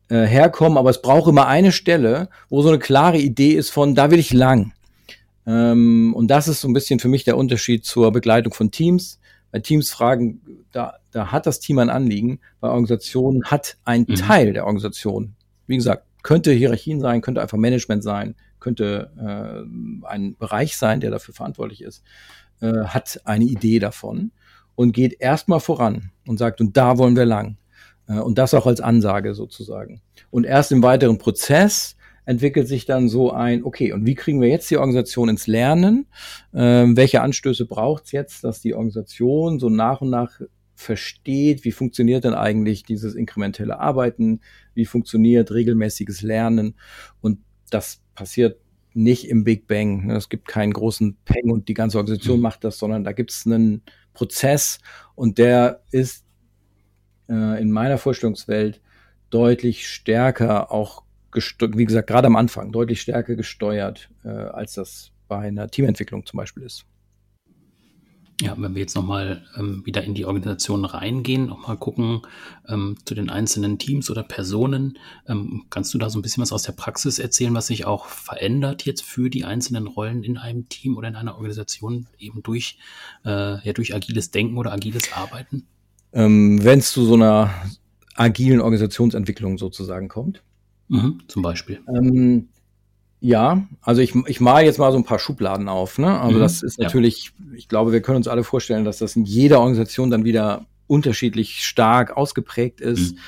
äh, herkommen, aber es braucht immer eine Stelle, wo so eine klare Idee ist von, da will ich lang. Ähm, und das ist so ein bisschen für mich der Unterschied zur Begleitung von Teams. Bei Teams fragen, da, da hat das Team ein Anliegen. Bei Organisationen hat ein mhm. Teil der Organisation, wie gesagt, könnte Hierarchien sein, könnte einfach Management sein, könnte äh, ein Bereich sein, der dafür verantwortlich ist, äh, hat eine Idee davon und geht erstmal voran und sagt, und da wollen wir lang. Äh, und das auch als Ansage sozusagen. Und erst im weiteren Prozess entwickelt sich dann so ein, okay, und wie kriegen wir jetzt die Organisation ins Lernen? Ähm, welche Anstöße braucht es jetzt, dass die Organisation so nach und nach versteht, wie funktioniert denn eigentlich dieses inkrementelle Arbeiten, wie funktioniert regelmäßiges Lernen. Und das passiert nicht im Big Bang. Es gibt keinen großen Peng und die ganze Organisation mhm. macht das, sondern da gibt es einen Prozess und der ist äh, in meiner Vorstellungswelt deutlich stärker auch wie gesagt, gerade am Anfang deutlich stärker gesteuert, äh, als das bei einer Teamentwicklung zum Beispiel ist. Ja, wenn wir jetzt nochmal ähm, wieder in die Organisation reingehen, nochmal gucken ähm, zu den einzelnen Teams oder Personen, ähm, kannst du da so ein bisschen was aus der Praxis erzählen, was sich auch verändert jetzt für die einzelnen Rollen in einem Team oder in einer Organisation eben durch, äh, ja, durch agiles Denken oder agiles Arbeiten? Ähm, wenn es zu so einer agilen Organisationsentwicklung sozusagen kommt. Mhm, zum Beispiel. Ähm, ja, also ich, ich male jetzt mal so ein paar Schubladen auf. Ne? Also mhm, das ist natürlich, ja. ich glaube, wir können uns alle vorstellen, dass das in jeder Organisation dann wieder unterschiedlich stark ausgeprägt ist. Mhm.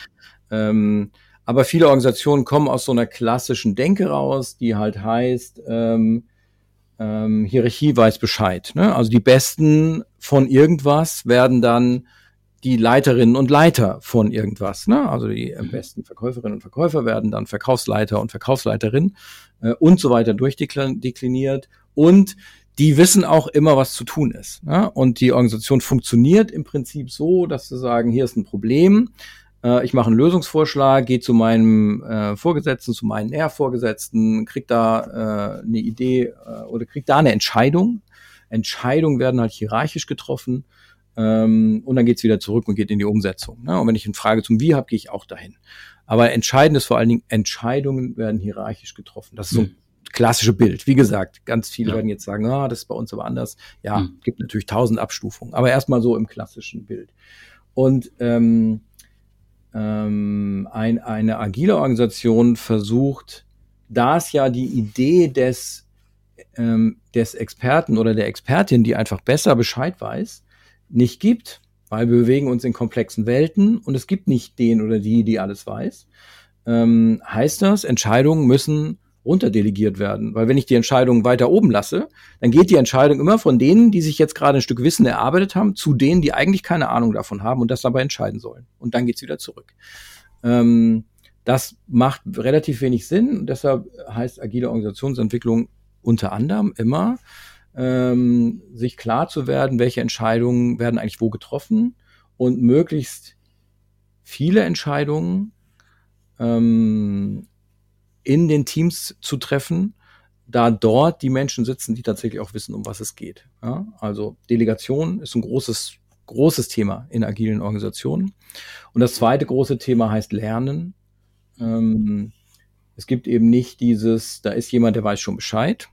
Ähm, aber viele Organisationen kommen aus so einer klassischen Denke raus, die halt heißt, ähm, ähm, Hierarchie weiß Bescheid. Ne? Also die Besten von irgendwas werden dann die Leiterinnen und Leiter von irgendwas. Ne? Also die am besten Verkäuferinnen und Verkäufer werden dann Verkaufsleiter und Verkaufsleiterin äh, und so weiter durchdekliniert. Und die wissen auch immer, was zu tun ist. Ne? Und die Organisation funktioniert im Prinzip so, dass sie sagen, hier ist ein Problem, äh, ich mache einen Lösungsvorschlag, gehe zu meinem äh, Vorgesetzten, zu meinen Nährvorgesetzten, krieg da äh, eine Idee äh, oder krieg da eine Entscheidung. Entscheidungen werden halt hierarchisch getroffen ähm, und dann geht's wieder zurück und geht in die Umsetzung. Ne? Und wenn ich eine Frage zum Wie habe, gehe ich auch dahin. Aber entscheidend ist vor allen Dingen, Entscheidungen werden hierarchisch getroffen. Das ist so ein mhm. klassische Bild. Wie gesagt, ganz viele ja. werden jetzt sagen, ah, das ist bei uns aber anders. Ja, mhm. gibt natürlich tausend Abstufungen, aber erstmal so im klassischen Bild. Und ähm, ähm, ein, eine agile Organisation versucht, da es ja die Idee des, ähm, des Experten oder der Expertin, die einfach besser Bescheid weiß, nicht gibt, weil wir bewegen uns in komplexen Welten und es gibt nicht den oder die, die alles weiß, ähm, heißt das, Entscheidungen müssen runterdelegiert werden. Weil wenn ich die Entscheidung weiter oben lasse, dann geht die Entscheidung immer von denen, die sich jetzt gerade ein Stück Wissen erarbeitet haben, zu denen, die eigentlich keine Ahnung davon haben und das dabei entscheiden sollen. Und dann geht's wieder zurück. Ähm, das macht relativ wenig Sinn und deshalb heißt agile Organisationsentwicklung unter anderem immer, ähm, sich klar zu werden, welche Entscheidungen werden eigentlich wo getroffen und möglichst viele Entscheidungen ähm, in den Teams zu treffen, da dort die Menschen sitzen, die tatsächlich auch wissen, um was es geht. Ja? Also Delegation ist ein großes, großes Thema in agilen Organisationen. Und das zweite große Thema heißt Lernen. Ähm, es gibt eben nicht dieses, da ist jemand, der weiß schon Bescheid,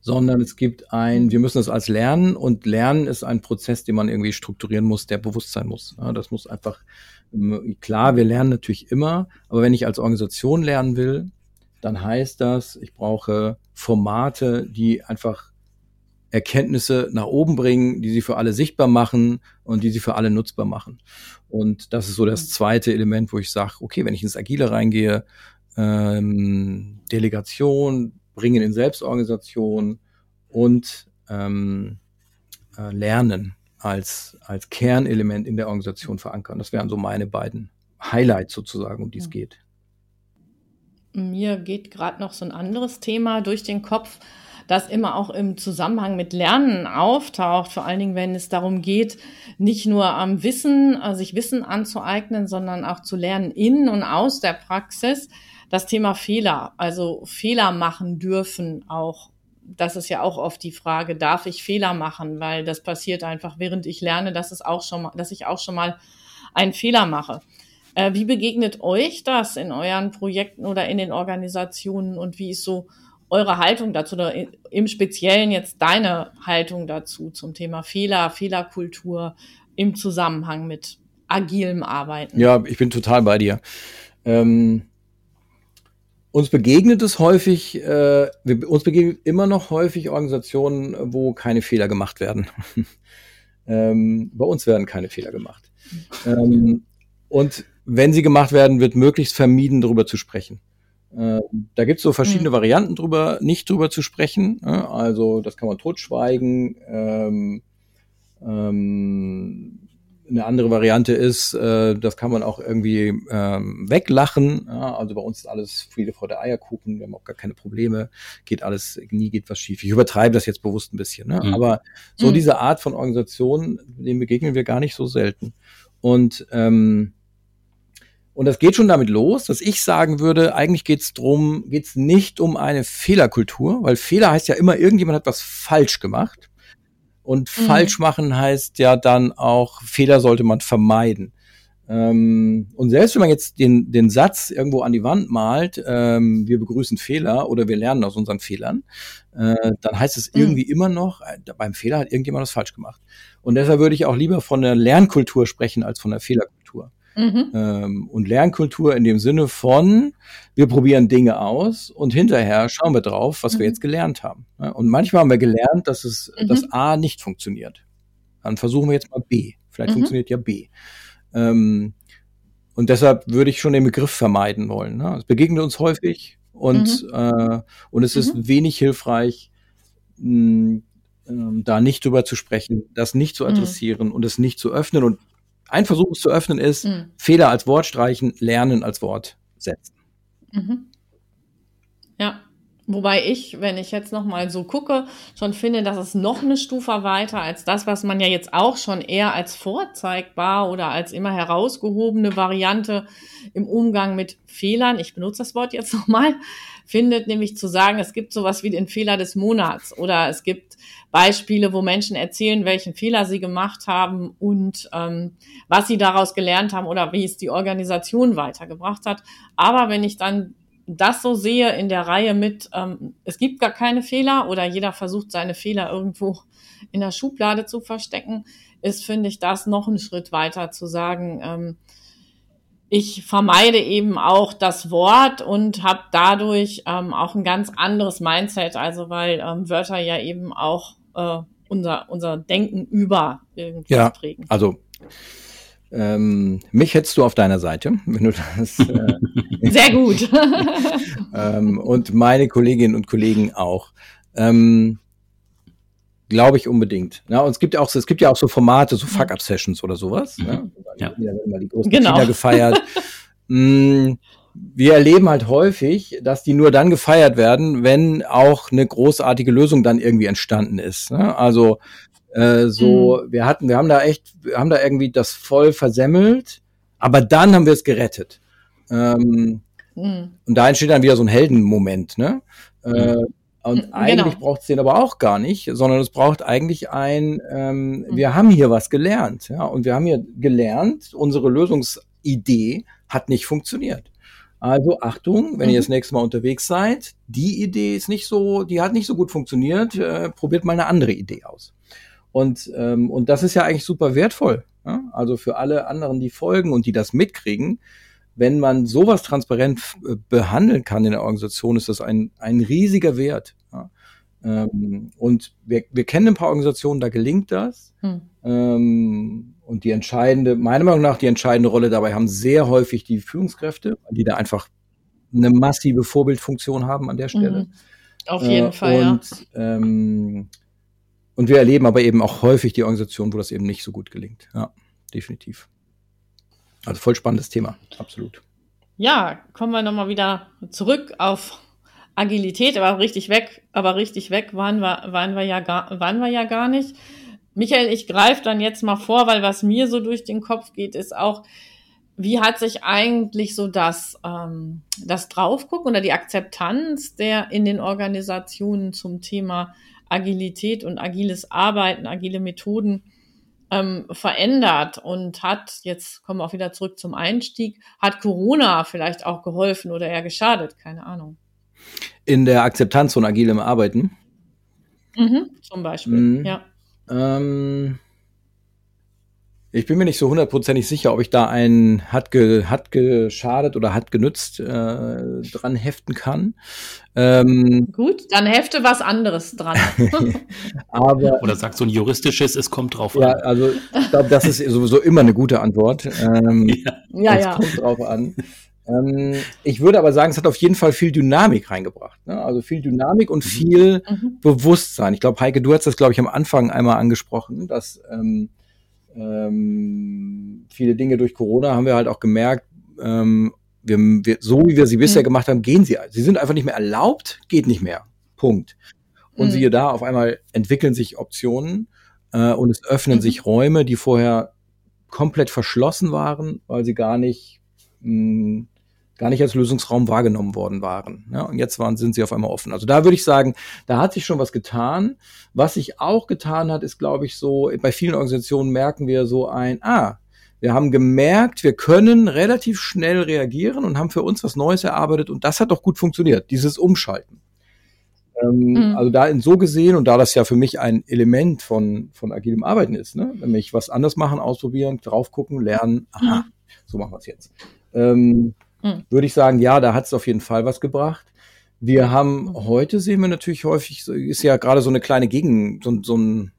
sondern es gibt ein, wir müssen es als lernen und Lernen ist ein Prozess, den man irgendwie strukturieren muss, der bewusst sein muss. Ja, das muss einfach, ähm, klar, wir lernen natürlich immer, aber wenn ich als Organisation lernen will, dann heißt das, ich brauche Formate, die einfach Erkenntnisse nach oben bringen, die sie für alle sichtbar machen und die sie für alle nutzbar machen. Und das ist so das zweite Element, wo ich sage, okay, wenn ich ins Agile reingehe, ähm, Delegation, Bringen in Selbstorganisation und ähm, äh, Lernen als, als Kernelement in der Organisation verankern. Das wären so meine beiden Highlights sozusagen, um die es ja. geht. Mir geht gerade noch so ein anderes Thema durch den Kopf, das immer auch im Zusammenhang mit Lernen auftaucht, vor allen Dingen, wenn es darum geht, nicht nur am Wissen, äh, sich Wissen anzueignen, sondern auch zu lernen in und aus der Praxis das Thema Fehler, also Fehler machen dürfen auch das ist ja auch oft die Frage, darf ich Fehler machen? Weil das passiert einfach, während ich lerne, dass es auch schon mal, dass ich auch schon mal einen Fehler mache. Äh, wie begegnet euch das in euren Projekten oder in den Organisationen und wie ist so eure Haltung dazu oder im Speziellen jetzt deine Haltung dazu zum Thema Fehler, Fehlerkultur im Zusammenhang mit agilem Arbeiten? Ja, ich bin total bei dir. Ähm, uns begegnet es häufig, äh, wir, uns begegnet immer noch häufig Organisationen, wo keine Fehler gemacht werden. ähm, bei uns werden keine Fehler gemacht. Ähm, und wenn sie gemacht werden, wird möglichst vermieden, darüber zu sprechen. Äh, da gibt es so verschiedene mhm. Varianten drüber, nicht drüber zu sprechen. Ne? Also das kann man totschweigen. Ähm, ähm, eine andere Variante ist, äh, das kann man auch irgendwie ähm, weglachen. Ja? Also bei uns ist alles Friede vor der Eierkuchen, wir haben auch gar keine Probleme, geht alles, nie geht was schief. Ich übertreibe das jetzt bewusst ein bisschen, ne? Mhm. aber so mhm. diese Art von Organisation, dem begegnen wir gar nicht so selten. Und ähm, und das geht schon damit los, dass ich sagen würde, eigentlich geht es drum, geht es nicht um eine Fehlerkultur, weil Fehler heißt ja immer, irgendjemand hat was falsch gemacht. Und mhm. falsch machen heißt ja dann auch, Fehler sollte man vermeiden. Ähm, und selbst wenn man jetzt den, den Satz irgendwo an die Wand malt, ähm, wir begrüßen Fehler oder wir lernen aus unseren Fehlern, äh, dann heißt es mhm. irgendwie immer noch, äh, beim Fehler hat irgendjemand was falsch gemacht. Und deshalb würde ich auch lieber von der Lernkultur sprechen als von der Fehlerkultur. Mhm. Ähm, und Lernkultur in dem Sinne von, wir probieren Dinge aus und hinterher schauen wir drauf, was mhm. wir jetzt gelernt haben. Und manchmal haben wir gelernt, dass es mhm. das A nicht funktioniert. Dann versuchen wir jetzt mal B. Vielleicht mhm. funktioniert ja B. Ähm, und deshalb würde ich schon den Begriff vermeiden wollen. Ne? Es begegnet uns häufig und, mhm. äh, und es ist mhm. wenig hilfreich, mh, äh, da nicht drüber zu sprechen, das nicht zu adressieren und es nicht zu öffnen. Und ein Versuch, es zu öffnen, ist mhm. Fehler als Wort streichen, Lernen als Wort setzen. Mhm. Ja. Wobei ich, wenn ich jetzt noch mal so gucke, schon finde, dass es noch eine Stufe weiter als das, was man ja jetzt auch schon eher als vorzeigbar oder als immer herausgehobene Variante im Umgang mit Fehlern, ich benutze das Wort jetzt noch mal, findet, nämlich zu sagen, es gibt sowas wie den Fehler des Monats oder es gibt Beispiele, wo Menschen erzählen, welchen Fehler sie gemacht haben und ähm, was sie daraus gelernt haben oder wie es die Organisation weitergebracht hat. Aber wenn ich dann das so sehe in der Reihe mit, ähm, es gibt gar keine Fehler oder jeder versucht seine Fehler irgendwo in der Schublade zu verstecken, ist, finde ich, das noch einen Schritt weiter zu sagen, ähm, ich vermeide eben auch das Wort und habe dadurch ähm, auch ein ganz anderes Mindset, also weil ähm, Wörter ja eben auch äh, unser, unser Denken über irgendwas ja, prägen. Also ähm, mich hättest du auf deiner Seite, wenn du das. Äh, Sehr gut. ähm, und meine Kolleginnen und Kollegen auch. Ähm, Glaube ich unbedingt. Ja, und es gibt ja auch, es gibt ja auch so Formate, so Fuck-Up-Sessions oder sowas. Mhm. Ne? Ja. Ja. mal die großen genau. Kinder gefeiert. mm, wir erleben halt häufig, dass die nur dann gefeiert werden, wenn auch eine großartige Lösung dann irgendwie entstanden ist. Ne? Also äh, so, mhm. wir hatten, wir haben da echt, wir haben da irgendwie das voll versemmelt, aber dann haben wir es gerettet. Ähm, mhm. Und da entsteht dann wieder so ein Heldenmoment, ne? Äh, mhm. und genau. eigentlich braucht es den aber auch gar nicht, sondern es braucht eigentlich ein, ähm, mhm. wir haben hier was gelernt, ja, und wir haben hier gelernt, unsere Lösungsidee hat nicht funktioniert. Also Achtung, wenn mhm. ihr das nächste Mal unterwegs seid, die Idee ist nicht so, die hat nicht so gut funktioniert, äh, probiert mal eine andere Idee aus. Und, ähm, und das ist ja eigentlich super wertvoll. Ja? Also für alle anderen, die folgen und die das mitkriegen, wenn man sowas transparent äh, behandeln kann in der Organisation, ist das ein, ein riesiger Wert. Ja? Ähm, und wir, wir kennen ein paar Organisationen, da gelingt das. Hm. Ähm, und die entscheidende, meiner Meinung nach, die entscheidende Rolle dabei haben sehr häufig die Führungskräfte, die da einfach eine massive Vorbildfunktion haben an der Stelle. Mhm. Auf jeden äh, Fall. Und, ja. ähm, und wir erleben aber eben auch häufig die Organisationen, wo das eben nicht so gut gelingt. Ja, definitiv. Also voll spannendes Thema, absolut. Ja, kommen wir nochmal wieder zurück auf Agilität, aber richtig weg, aber richtig weg waren wir, waren wir ja gar, waren wir ja gar nicht. Michael, ich greife dann jetzt mal vor, weil was mir so durch den Kopf geht, ist auch, wie hat sich eigentlich so das, ähm, das Draufgucken oder die Akzeptanz der in den Organisationen zum Thema Agilität und agiles Arbeiten, agile Methoden ähm, verändert und hat, jetzt kommen wir auch wieder zurück zum Einstieg, hat Corona vielleicht auch geholfen oder eher geschadet? Keine Ahnung. In der Akzeptanz von agilem Arbeiten? Mhm, zum Beispiel, mhm. ja. Ähm, ich bin mir nicht so hundertprozentig sicher, ob ich da ein hat, ge, hat geschadet oder hat genützt äh, dran heften kann. Ähm, Gut, dann hefte was anderes dran. aber, oder sagt so ein juristisches, es kommt drauf ja, an. Ja, also ich glaube, das ist sowieso immer eine gute Antwort. Ähm, ja, ja. Es ja. kommt drauf an. Ähm, ich würde aber sagen, es hat auf jeden Fall viel Dynamik reingebracht. Ne? Also viel Dynamik und mhm. viel mhm. Bewusstsein. Ich glaube, Heike, du hast das, glaube ich, am Anfang einmal angesprochen, dass ähm, ähm, viele Dinge durch Corona haben wir halt auch gemerkt, ähm, wir, wir, so wie wir sie bisher mhm. gemacht haben, gehen sie. Sie sind einfach nicht mehr erlaubt, geht nicht mehr. Punkt. Und mhm. siehe da, auf einmal entwickeln sich Optionen äh, und es öffnen mhm. sich Räume, die vorher komplett verschlossen waren, weil sie gar nicht mh, gar nicht als Lösungsraum wahrgenommen worden waren. Ja, und jetzt waren, sind sie auf einmal offen. Also da würde ich sagen, da hat sich schon was getan. Was sich auch getan hat, ist, glaube ich, so, bei vielen Organisationen merken wir so ein, ah, wir haben gemerkt, wir können relativ schnell reagieren und haben für uns was Neues erarbeitet und das hat doch gut funktioniert, dieses Umschalten. Ähm, mhm. Also da in so gesehen und da das ja für mich ein Element von, von agilem Arbeiten ist, ne? nämlich was anders machen, ausprobieren, drauf gucken, lernen, aha, mhm. so machen wir es jetzt. Ähm, mhm. würde ich sagen, ja, da hat es auf jeden Fall was gebracht. Wir haben mhm. heute sehen wir natürlich häufig, ist ja gerade so eine kleine Gegen, so, so ein,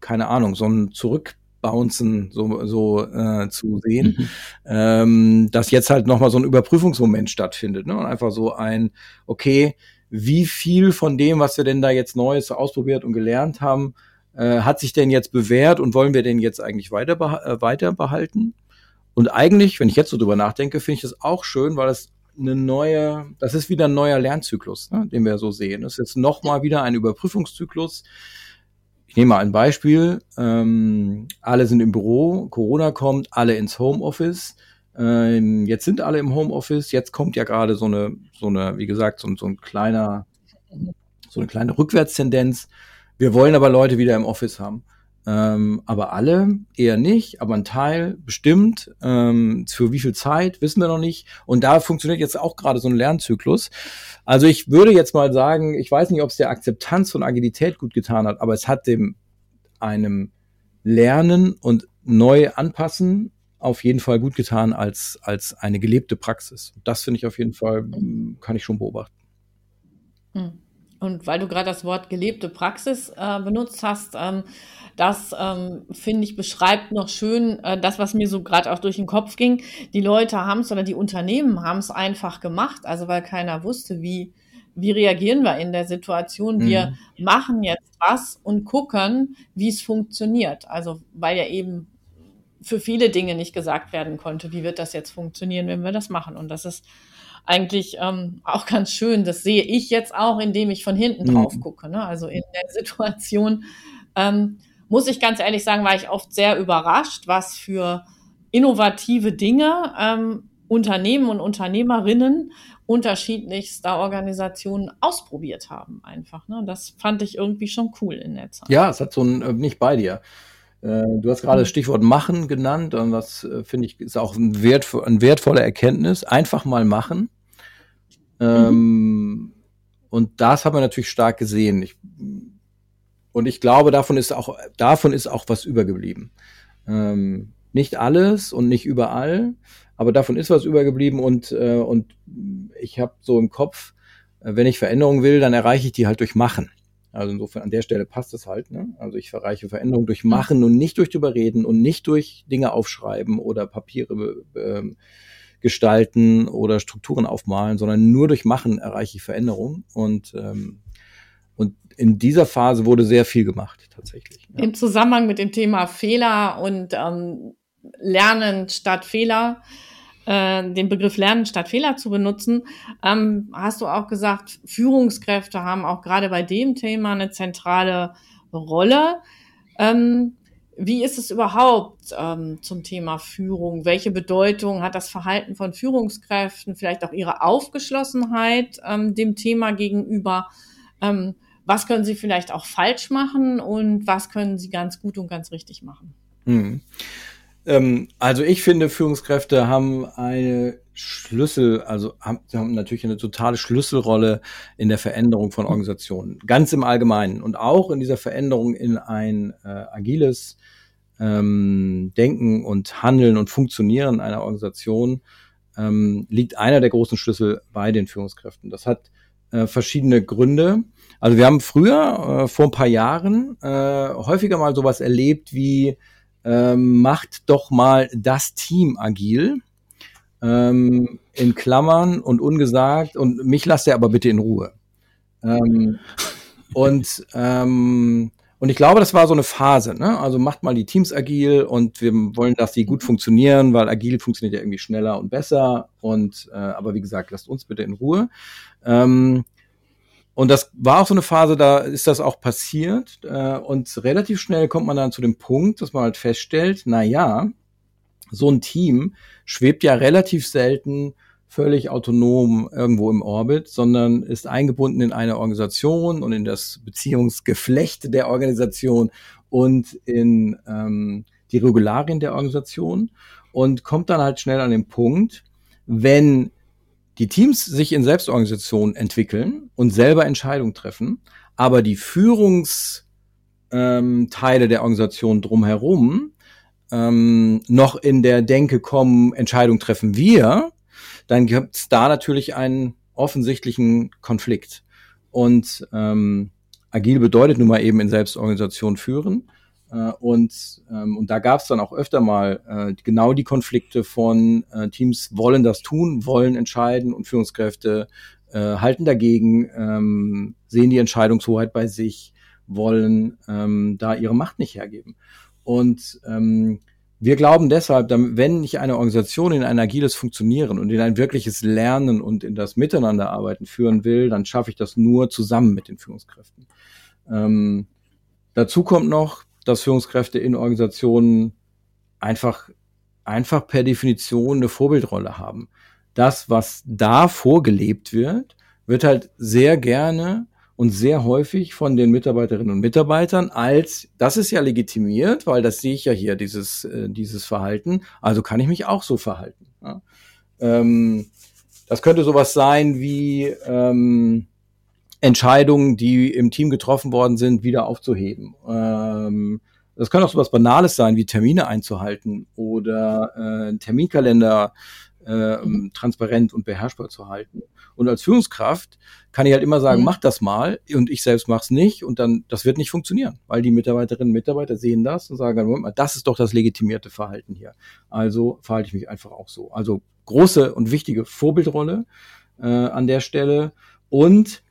keine Ahnung, so ein Zurückbouncen so, so äh, zu sehen, mhm. ähm, dass jetzt halt nochmal so ein Überprüfungsmoment stattfindet. Ne? Und einfach so ein, okay, wie viel von dem, was wir denn da jetzt Neues ausprobiert und gelernt haben, äh, hat sich denn jetzt bewährt und wollen wir den jetzt eigentlich weiter, äh, weiter behalten? Und eigentlich, wenn ich jetzt so drüber nachdenke, finde ich das auch schön, weil das eine neue, das ist wieder ein neuer Lernzyklus, ne, den wir so sehen. Das ist jetzt nochmal wieder ein Überprüfungszyklus. Ich nehme mal ein Beispiel. Ähm, alle sind im Büro, Corona kommt, alle ins Homeoffice. Ähm, jetzt sind alle im Homeoffice. Jetzt kommt ja gerade so eine, so eine, wie gesagt, so, so ein kleiner, so eine kleine Rückwärtstendenz. Wir wollen aber Leute wieder im Office haben. Ähm, aber alle eher nicht, aber ein Teil bestimmt. Ähm, für wie viel Zeit wissen wir noch nicht. Und da funktioniert jetzt auch gerade so ein Lernzyklus. Also ich würde jetzt mal sagen, ich weiß nicht, ob es der Akzeptanz von Agilität gut getan hat, aber es hat dem einem Lernen und neu anpassen auf jeden Fall gut getan als, als eine gelebte Praxis. Das finde ich auf jeden Fall, kann ich schon beobachten. Hm. Und weil du gerade das Wort gelebte Praxis äh, benutzt hast, ähm, das ähm, finde ich beschreibt noch schön äh, das, was mir so gerade auch durch den Kopf ging. Die Leute haben es oder die Unternehmen haben es einfach gemacht, also weil keiner wusste, wie wie reagieren wir in der Situation. Wir mhm. machen jetzt was und gucken, wie es funktioniert. Also weil ja eben für viele Dinge nicht gesagt werden konnte, wie wird das jetzt funktionieren, wenn wir das machen. Und das ist eigentlich ähm, auch ganz schön. Das sehe ich jetzt auch, indem ich von hinten mhm. drauf gucke. Ne? Also in der Situation ähm, muss ich ganz ehrlich sagen, war ich oft sehr überrascht, was für innovative Dinge ähm, Unternehmen und Unternehmerinnen unterschiedlichster Organisationen ausprobiert haben einfach. Ne? Das fand ich irgendwie schon cool in der Zeit. Ja, es hat so ein, äh, nicht bei dir. Äh, du hast gerade das mhm. Stichwort machen genannt und das äh, finde ich ist auch ein, wert, eine wertvolle Erkenntnis. Einfach mal machen. Ähm, mhm. Und das haben wir natürlich stark gesehen. Ich und ich glaube, davon ist auch, davon ist auch was übergeblieben. Ähm, nicht alles und nicht überall, aber davon ist was übergeblieben und, äh, und ich habe so im Kopf, äh, wenn ich Veränderungen will, dann erreiche ich die halt durch Machen. Also insofern an der Stelle passt es halt. Ne? Also ich erreiche Veränderungen durch Machen und nicht durch drüber reden und nicht durch Dinge aufschreiben oder Papiere äh, gestalten oder Strukturen aufmalen, sondern nur durch Machen erreiche ich Veränderungen. Und ähm, und in dieser Phase wurde sehr viel gemacht, tatsächlich. Ja. Im Zusammenhang mit dem Thema Fehler und ähm, Lernen statt Fehler, äh, den Begriff Lernen statt Fehler zu benutzen, ähm, hast du auch gesagt, Führungskräfte haben auch gerade bei dem Thema eine zentrale Rolle. Ähm, wie ist es überhaupt ähm, zum Thema Führung? Welche Bedeutung hat das Verhalten von Führungskräften, vielleicht auch ihre Aufgeschlossenheit ähm, dem Thema gegenüber? Ähm, was können sie vielleicht auch falsch machen und was können sie ganz gut und ganz richtig machen? Hm. Also ich finde, Führungskräfte haben eine Schlüssel, also haben, haben natürlich eine totale Schlüsselrolle in der Veränderung von Organisationen, ganz im Allgemeinen und auch in dieser Veränderung in ein äh, agiles ähm, Denken und Handeln und Funktionieren einer Organisation ähm, liegt einer der großen Schlüssel bei den Führungskräften. Das hat äh, verschiedene Gründe. Also wir haben früher, äh, vor ein paar Jahren, äh, häufiger mal sowas erlebt wie ähm, macht doch mal das Team agil ähm, in Klammern und ungesagt und mich lasst ihr aber bitte in Ruhe. Ähm, und ähm, und ich glaube, das war so eine Phase. Ne? Also macht mal die Teams agil und wir wollen, dass die gut funktionieren, weil agil funktioniert ja irgendwie schneller und besser. Und äh, aber wie gesagt, lasst uns bitte in Ruhe. Ähm, und das war auch so eine Phase, da ist das auch passiert. Äh, und relativ schnell kommt man dann zu dem Punkt, dass man halt feststellt, na ja, so ein Team schwebt ja relativ selten völlig autonom irgendwo im Orbit, sondern ist eingebunden in eine Organisation und in das Beziehungsgeflecht der Organisation und in ähm, die Regularien der Organisation und kommt dann halt schnell an den Punkt, wenn die Teams sich in Selbstorganisation entwickeln und selber Entscheidungen treffen, aber die Führungsteile ähm, der Organisation drumherum ähm, noch in der Denke kommen, Entscheidungen treffen wir, dann gibt es da natürlich einen offensichtlichen Konflikt. Und ähm, agil bedeutet nun mal eben in Selbstorganisation führen. Äh, und, ähm, und da gab es dann auch öfter mal äh, genau die Konflikte von äh, Teams wollen das tun, wollen entscheiden und Führungskräfte äh, halten dagegen, ähm, sehen die Entscheidungshoheit bei sich, wollen ähm, da ihre Macht nicht hergeben. Und ähm, wir glauben deshalb, wenn ich eine Organisation in ein agiles Funktionieren und in ein wirkliches Lernen und in das Miteinanderarbeiten führen will, dann schaffe ich das nur zusammen mit den Führungskräften. Ähm, dazu kommt noch, dass Führungskräfte in Organisationen einfach, einfach per Definition eine Vorbildrolle haben. Das, was da vorgelebt wird, wird halt sehr gerne und sehr häufig von den Mitarbeiterinnen und Mitarbeitern als, das ist ja legitimiert, weil das sehe ich ja hier, dieses, äh, dieses Verhalten, also kann ich mich auch so verhalten. Ja. Ähm, das könnte sowas sein wie ähm, Entscheidungen, die im Team getroffen worden sind, wieder aufzuheben. Ähm, das kann auch sowas Banales sein, wie Termine einzuhalten oder äh, einen Terminkalender äh, transparent und beherrschbar zu halten. Und als Führungskraft kann ich halt immer sagen, mhm. mach das mal und ich selbst mach's nicht und dann, das wird nicht funktionieren, weil die Mitarbeiterinnen und Mitarbeiter sehen das und sagen, Moment mal, das ist doch das legitimierte Verhalten hier. Also verhalte ich mich einfach auch so. Also große und wichtige Vorbildrolle äh, an der Stelle und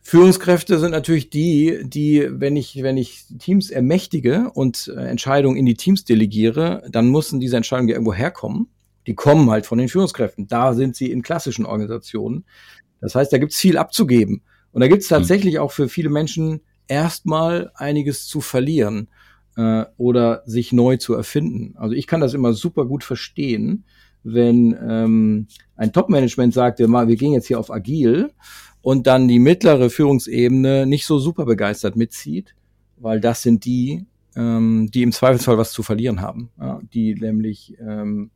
Führungskräfte sind natürlich die, die, wenn ich, wenn ich Teams ermächtige und äh, Entscheidungen in die Teams delegiere, dann müssen diese Entscheidungen ja irgendwo herkommen die kommen halt von den Führungskräften. Da sind sie in klassischen Organisationen. Das heißt, da gibt es viel abzugeben. Und da gibt es hm. tatsächlich auch für viele Menschen erstmal einiges zu verlieren äh, oder sich neu zu erfinden. Also ich kann das immer super gut verstehen, wenn ähm, ein Top-Management sagt, wir, wir gehen jetzt hier auf agil und dann die mittlere Führungsebene nicht so super begeistert mitzieht, weil das sind die, ähm, die im Zweifelsfall was zu verlieren haben, ja, die nämlich ähm,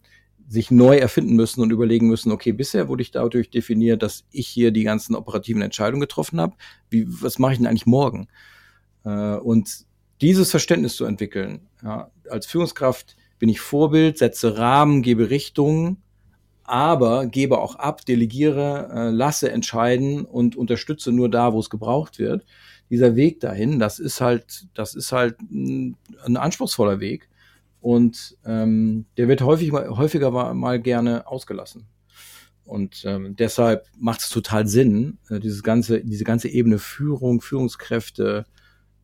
sich neu erfinden müssen und überlegen müssen, okay, bisher wurde ich dadurch definiert, dass ich hier die ganzen operativen Entscheidungen getroffen habe. Wie, was mache ich denn eigentlich morgen? Äh, und dieses Verständnis zu entwickeln, ja, als Führungskraft bin ich Vorbild, setze Rahmen, gebe Richtung, aber gebe auch ab, delegiere, äh, lasse entscheiden und unterstütze nur da, wo es gebraucht wird. Dieser Weg dahin, das ist halt, das ist halt ein, ein anspruchsvoller Weg. Und ähm, der wird häufig, häufiger mal, mal gerne ausgelassen. Und ähm, deshalb macht es total Sinn, äh, dieses ganze, diese ganze Ebene Führung, Führungskräfte,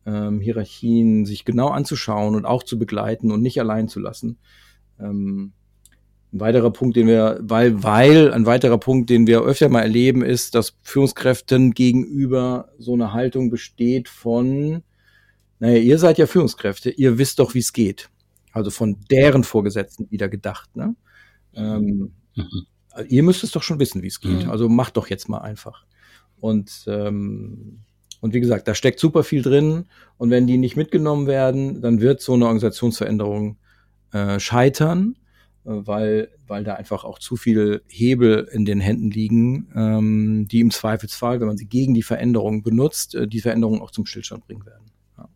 ähm, Hierarchien sich genau anzuschauen und auch zu begleiten und nicht allein zu lassen. Ähm, ein weiterer Punkt, den wir, weil, weil, ein weiterer Punkt, den wir öfter mal erleben, ist, dass Führungskräften gegenüber so eine Haltung besteht von, naja, ihr seid ja Führungskräfte, ihr wisst doch, wie es geht. Also von deren Vorgesetzten wieder gedacht. Ne? Ähm, mhm. ihr müsst es doch schon wissen, wie es geht. Mhm. Also macht doch jetzt mal einfach. Und, ähm, und wie gesagt, da steckt super viel drin. Und wenn die nicht mitgenommen werden, dann wird so eine Organisationsveränderung äh, scheitern, weil, weil da einfach auch zu viele Hebel in den Händen liegen, ähm, die im Zweifelsfall, wenn man sie gegen die Veränderung benutzt, äh, die Veränderung auch zum Stillstand bringen werden. Ja.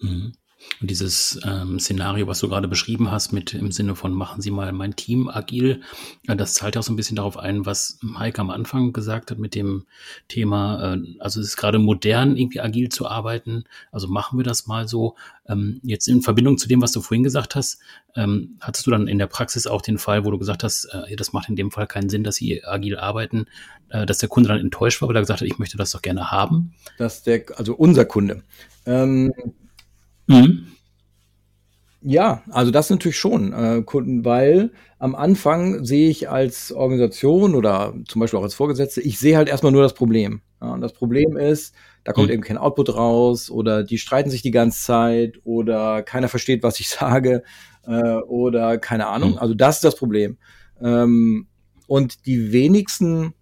Mhm. Und dieses ähm, Szenario, was du gerade beschrieben hast, mit im Sinne von machen Sie mal mein Team agil, äh, das zahlt auch so ein bisschen darauf ein, was Heike am Anfang gesagt hat mit dem Thema, äh, also es ist gerade modern, irgendwie agil zu arbeiten. Also machen wir das mal so. Ähm, jetzt in Verbindung zu dem, was du vorhin gesagt hast, ähm, hattest du dann in der Praxis auch den Fall, wo du gesagt hast, äh, das macht in dem Fall keinen Sinn, dass sie agil arbeiten, äh, dass der Kunde dann enttäuscht war, weil er gesagt hat, ich möchte das doch gerne haben? Dass der, also unser Kunde. Ähm Mhm. Ja, also das natürlich schon, äh, Kunden, weil am Anfang sehe ich als Organisation oder zum Beispiel auch als Vorgesetzte, ich sehe halt erstmal nur das Problem. Ja, und das Problem ist, da kommt mhm. eben kein Output raus oder die streiten sich die ganze Zeit oder keiner versteht, was ich sage äh, oder keine Ahnung. Mhm. Also das ist das Problem. Ähm, und die wenigsten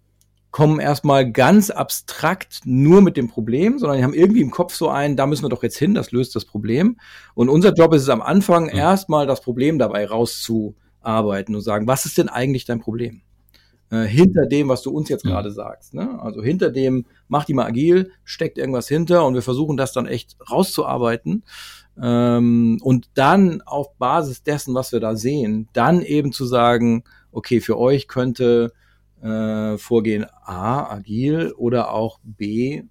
kommen erstmal ganz abstrakt nur mit dem Problem, sondern die haben irgendwie im Kopf so ein, da müssen wir doch jetzt hin, das löst das Problem. Und unser Job ist es am Anfang, mhm. erstmal das Problem dabei rauszuarbeiten und sagen, was ist denn eigentlich dein Problem? Äh, hinter dem, was du uns jetzt mhm. gerade sagst. Ne? Also hinter dem, mach die mal agil, steckt irgendwas hinter und wir versuchen das dann echt rauszuarbeiten. Ähm, und dann auf Basis dessen, was wir da sehen, dann eben zu sagen, okay, für euch könnte äh, Vorgehen A, agil oder auch B,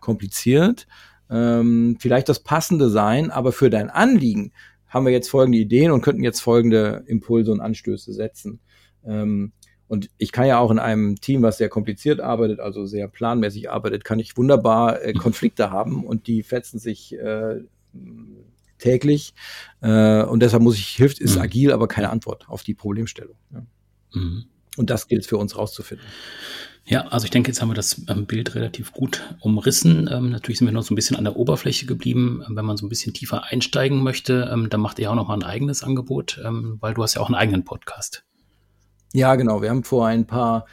kompliziert. Ähm, vielleicht das passende sein, aber für dein Anliegen haben wir jetzt folgende Ideen und könnten jetzt folgende Impulse und Anstöße setzen. Ähm, und ich kann ja auch in einem Team, was sehr kompliziert arbeitet, also sehr planmäßig arbeitet, kann ich wunderbar äh, Konflikte haben und die fetzen sich äh, täglich. Äh, und deshalb muss ich, hilft, ist mhm. agil, aber keine Antwort auf die Problemstellung. Ja. Mhm. Und das gilt für uns rauszufinden. Ja, also ich denke, jetzt haben wir das ähm, Bild relativ gut umrissen. Ähm, natürlich sind wir noch so ein bisschen an der Oberfläche geblieben. Ähm, wenn man so ein bisschen tiefer einsteigen möchte, ähm, dann macht ihr auch noch mal ein eigenes Angebot, ähm, weil du hast ja auch einen eigenen Podcast. Ja, genau. Wir haben vor ein paar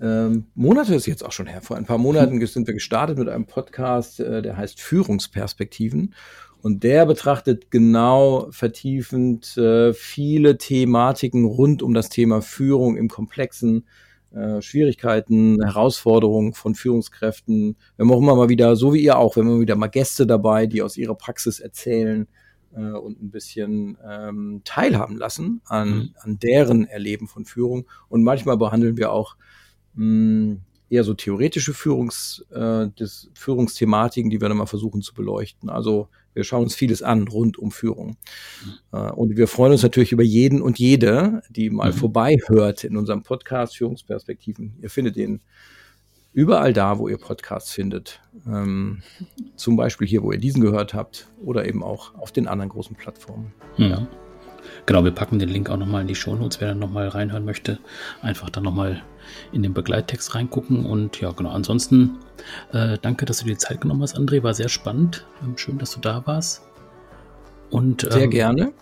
ähm, Monate ist jetzt auch schon her. Vor ein paar Monaten sind wir gestartet mit einem Podcast, äh, der heißt Führungsperspektiven. Und der betrachtet genau vertiefend äh, viele Thematiken rund um das Thema Führung im komplexen äh, Schwierigkeiten, Herausforderungen von Führungskräften. Wir haben auch immer mal wieder, so wie ihr auch, wir haben immer wieder mal Gäste dabei, die aus ihrer Praxis erzählen äh, und ein bisschen ähm, teilhaben lassen an, mhm. an deren Erleben von Führung. Und manchmal behandeln wir auch mh, hm, eher so theoretische Führungs, äh, des Führungsthematiken, die wir dann mal versuchen zu beleuchten. Also wir schauen uns vieles an rund um Führung. Mhm. Und wir freuen uns natürlich über jeden und jede, die mal mhm. vorbei hört in unserem Podcast Führungsperspektiven. Ihr findet den überall da, wo ihr Podcasts findet. Ähm, zum Beispiel hier, wo ihr diesen gehört habt oder eben auch auf den anderen großen Plattformen. Mhm. Ja. Genau, wir packen den Link auch nochmal in die Shownotes, wer dann nochmal reinhören möchte. Einfach dann nochmal in den Begleittext reingucken. Und ja, genau, ansonsten äh, danke, dass du dir Zeit genommen hast, André. War sehr spannend. Ähm, schön, dass du da warst. Und, ähm, sehr gerne.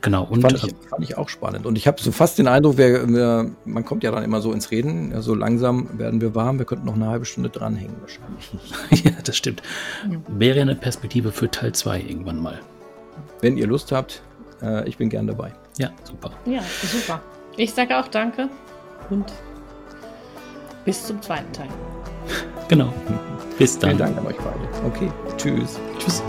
Genau. Und, fand, ich, äh, fand ich auch spannend. Und ich habe so fast den Eindruck, wir, wir, man kommt ja dann immer so ins Reden. So langsam werden wir warm. Wir könnten noch eine halbe Stunde dranhängen wahrscheinlich. ja, das stimmt. Wäre eine Perspektive für Teil 2 irgendwann mal. Wenn ihr Lust habt, äh, ich bin gern dabei. Ja, super. Ja, super. Ich sage auch danke und bis zum zweiten Teil. Genau. Bis dann. Vielen Dank an euch beide. Okay, tschüss. Tschüss.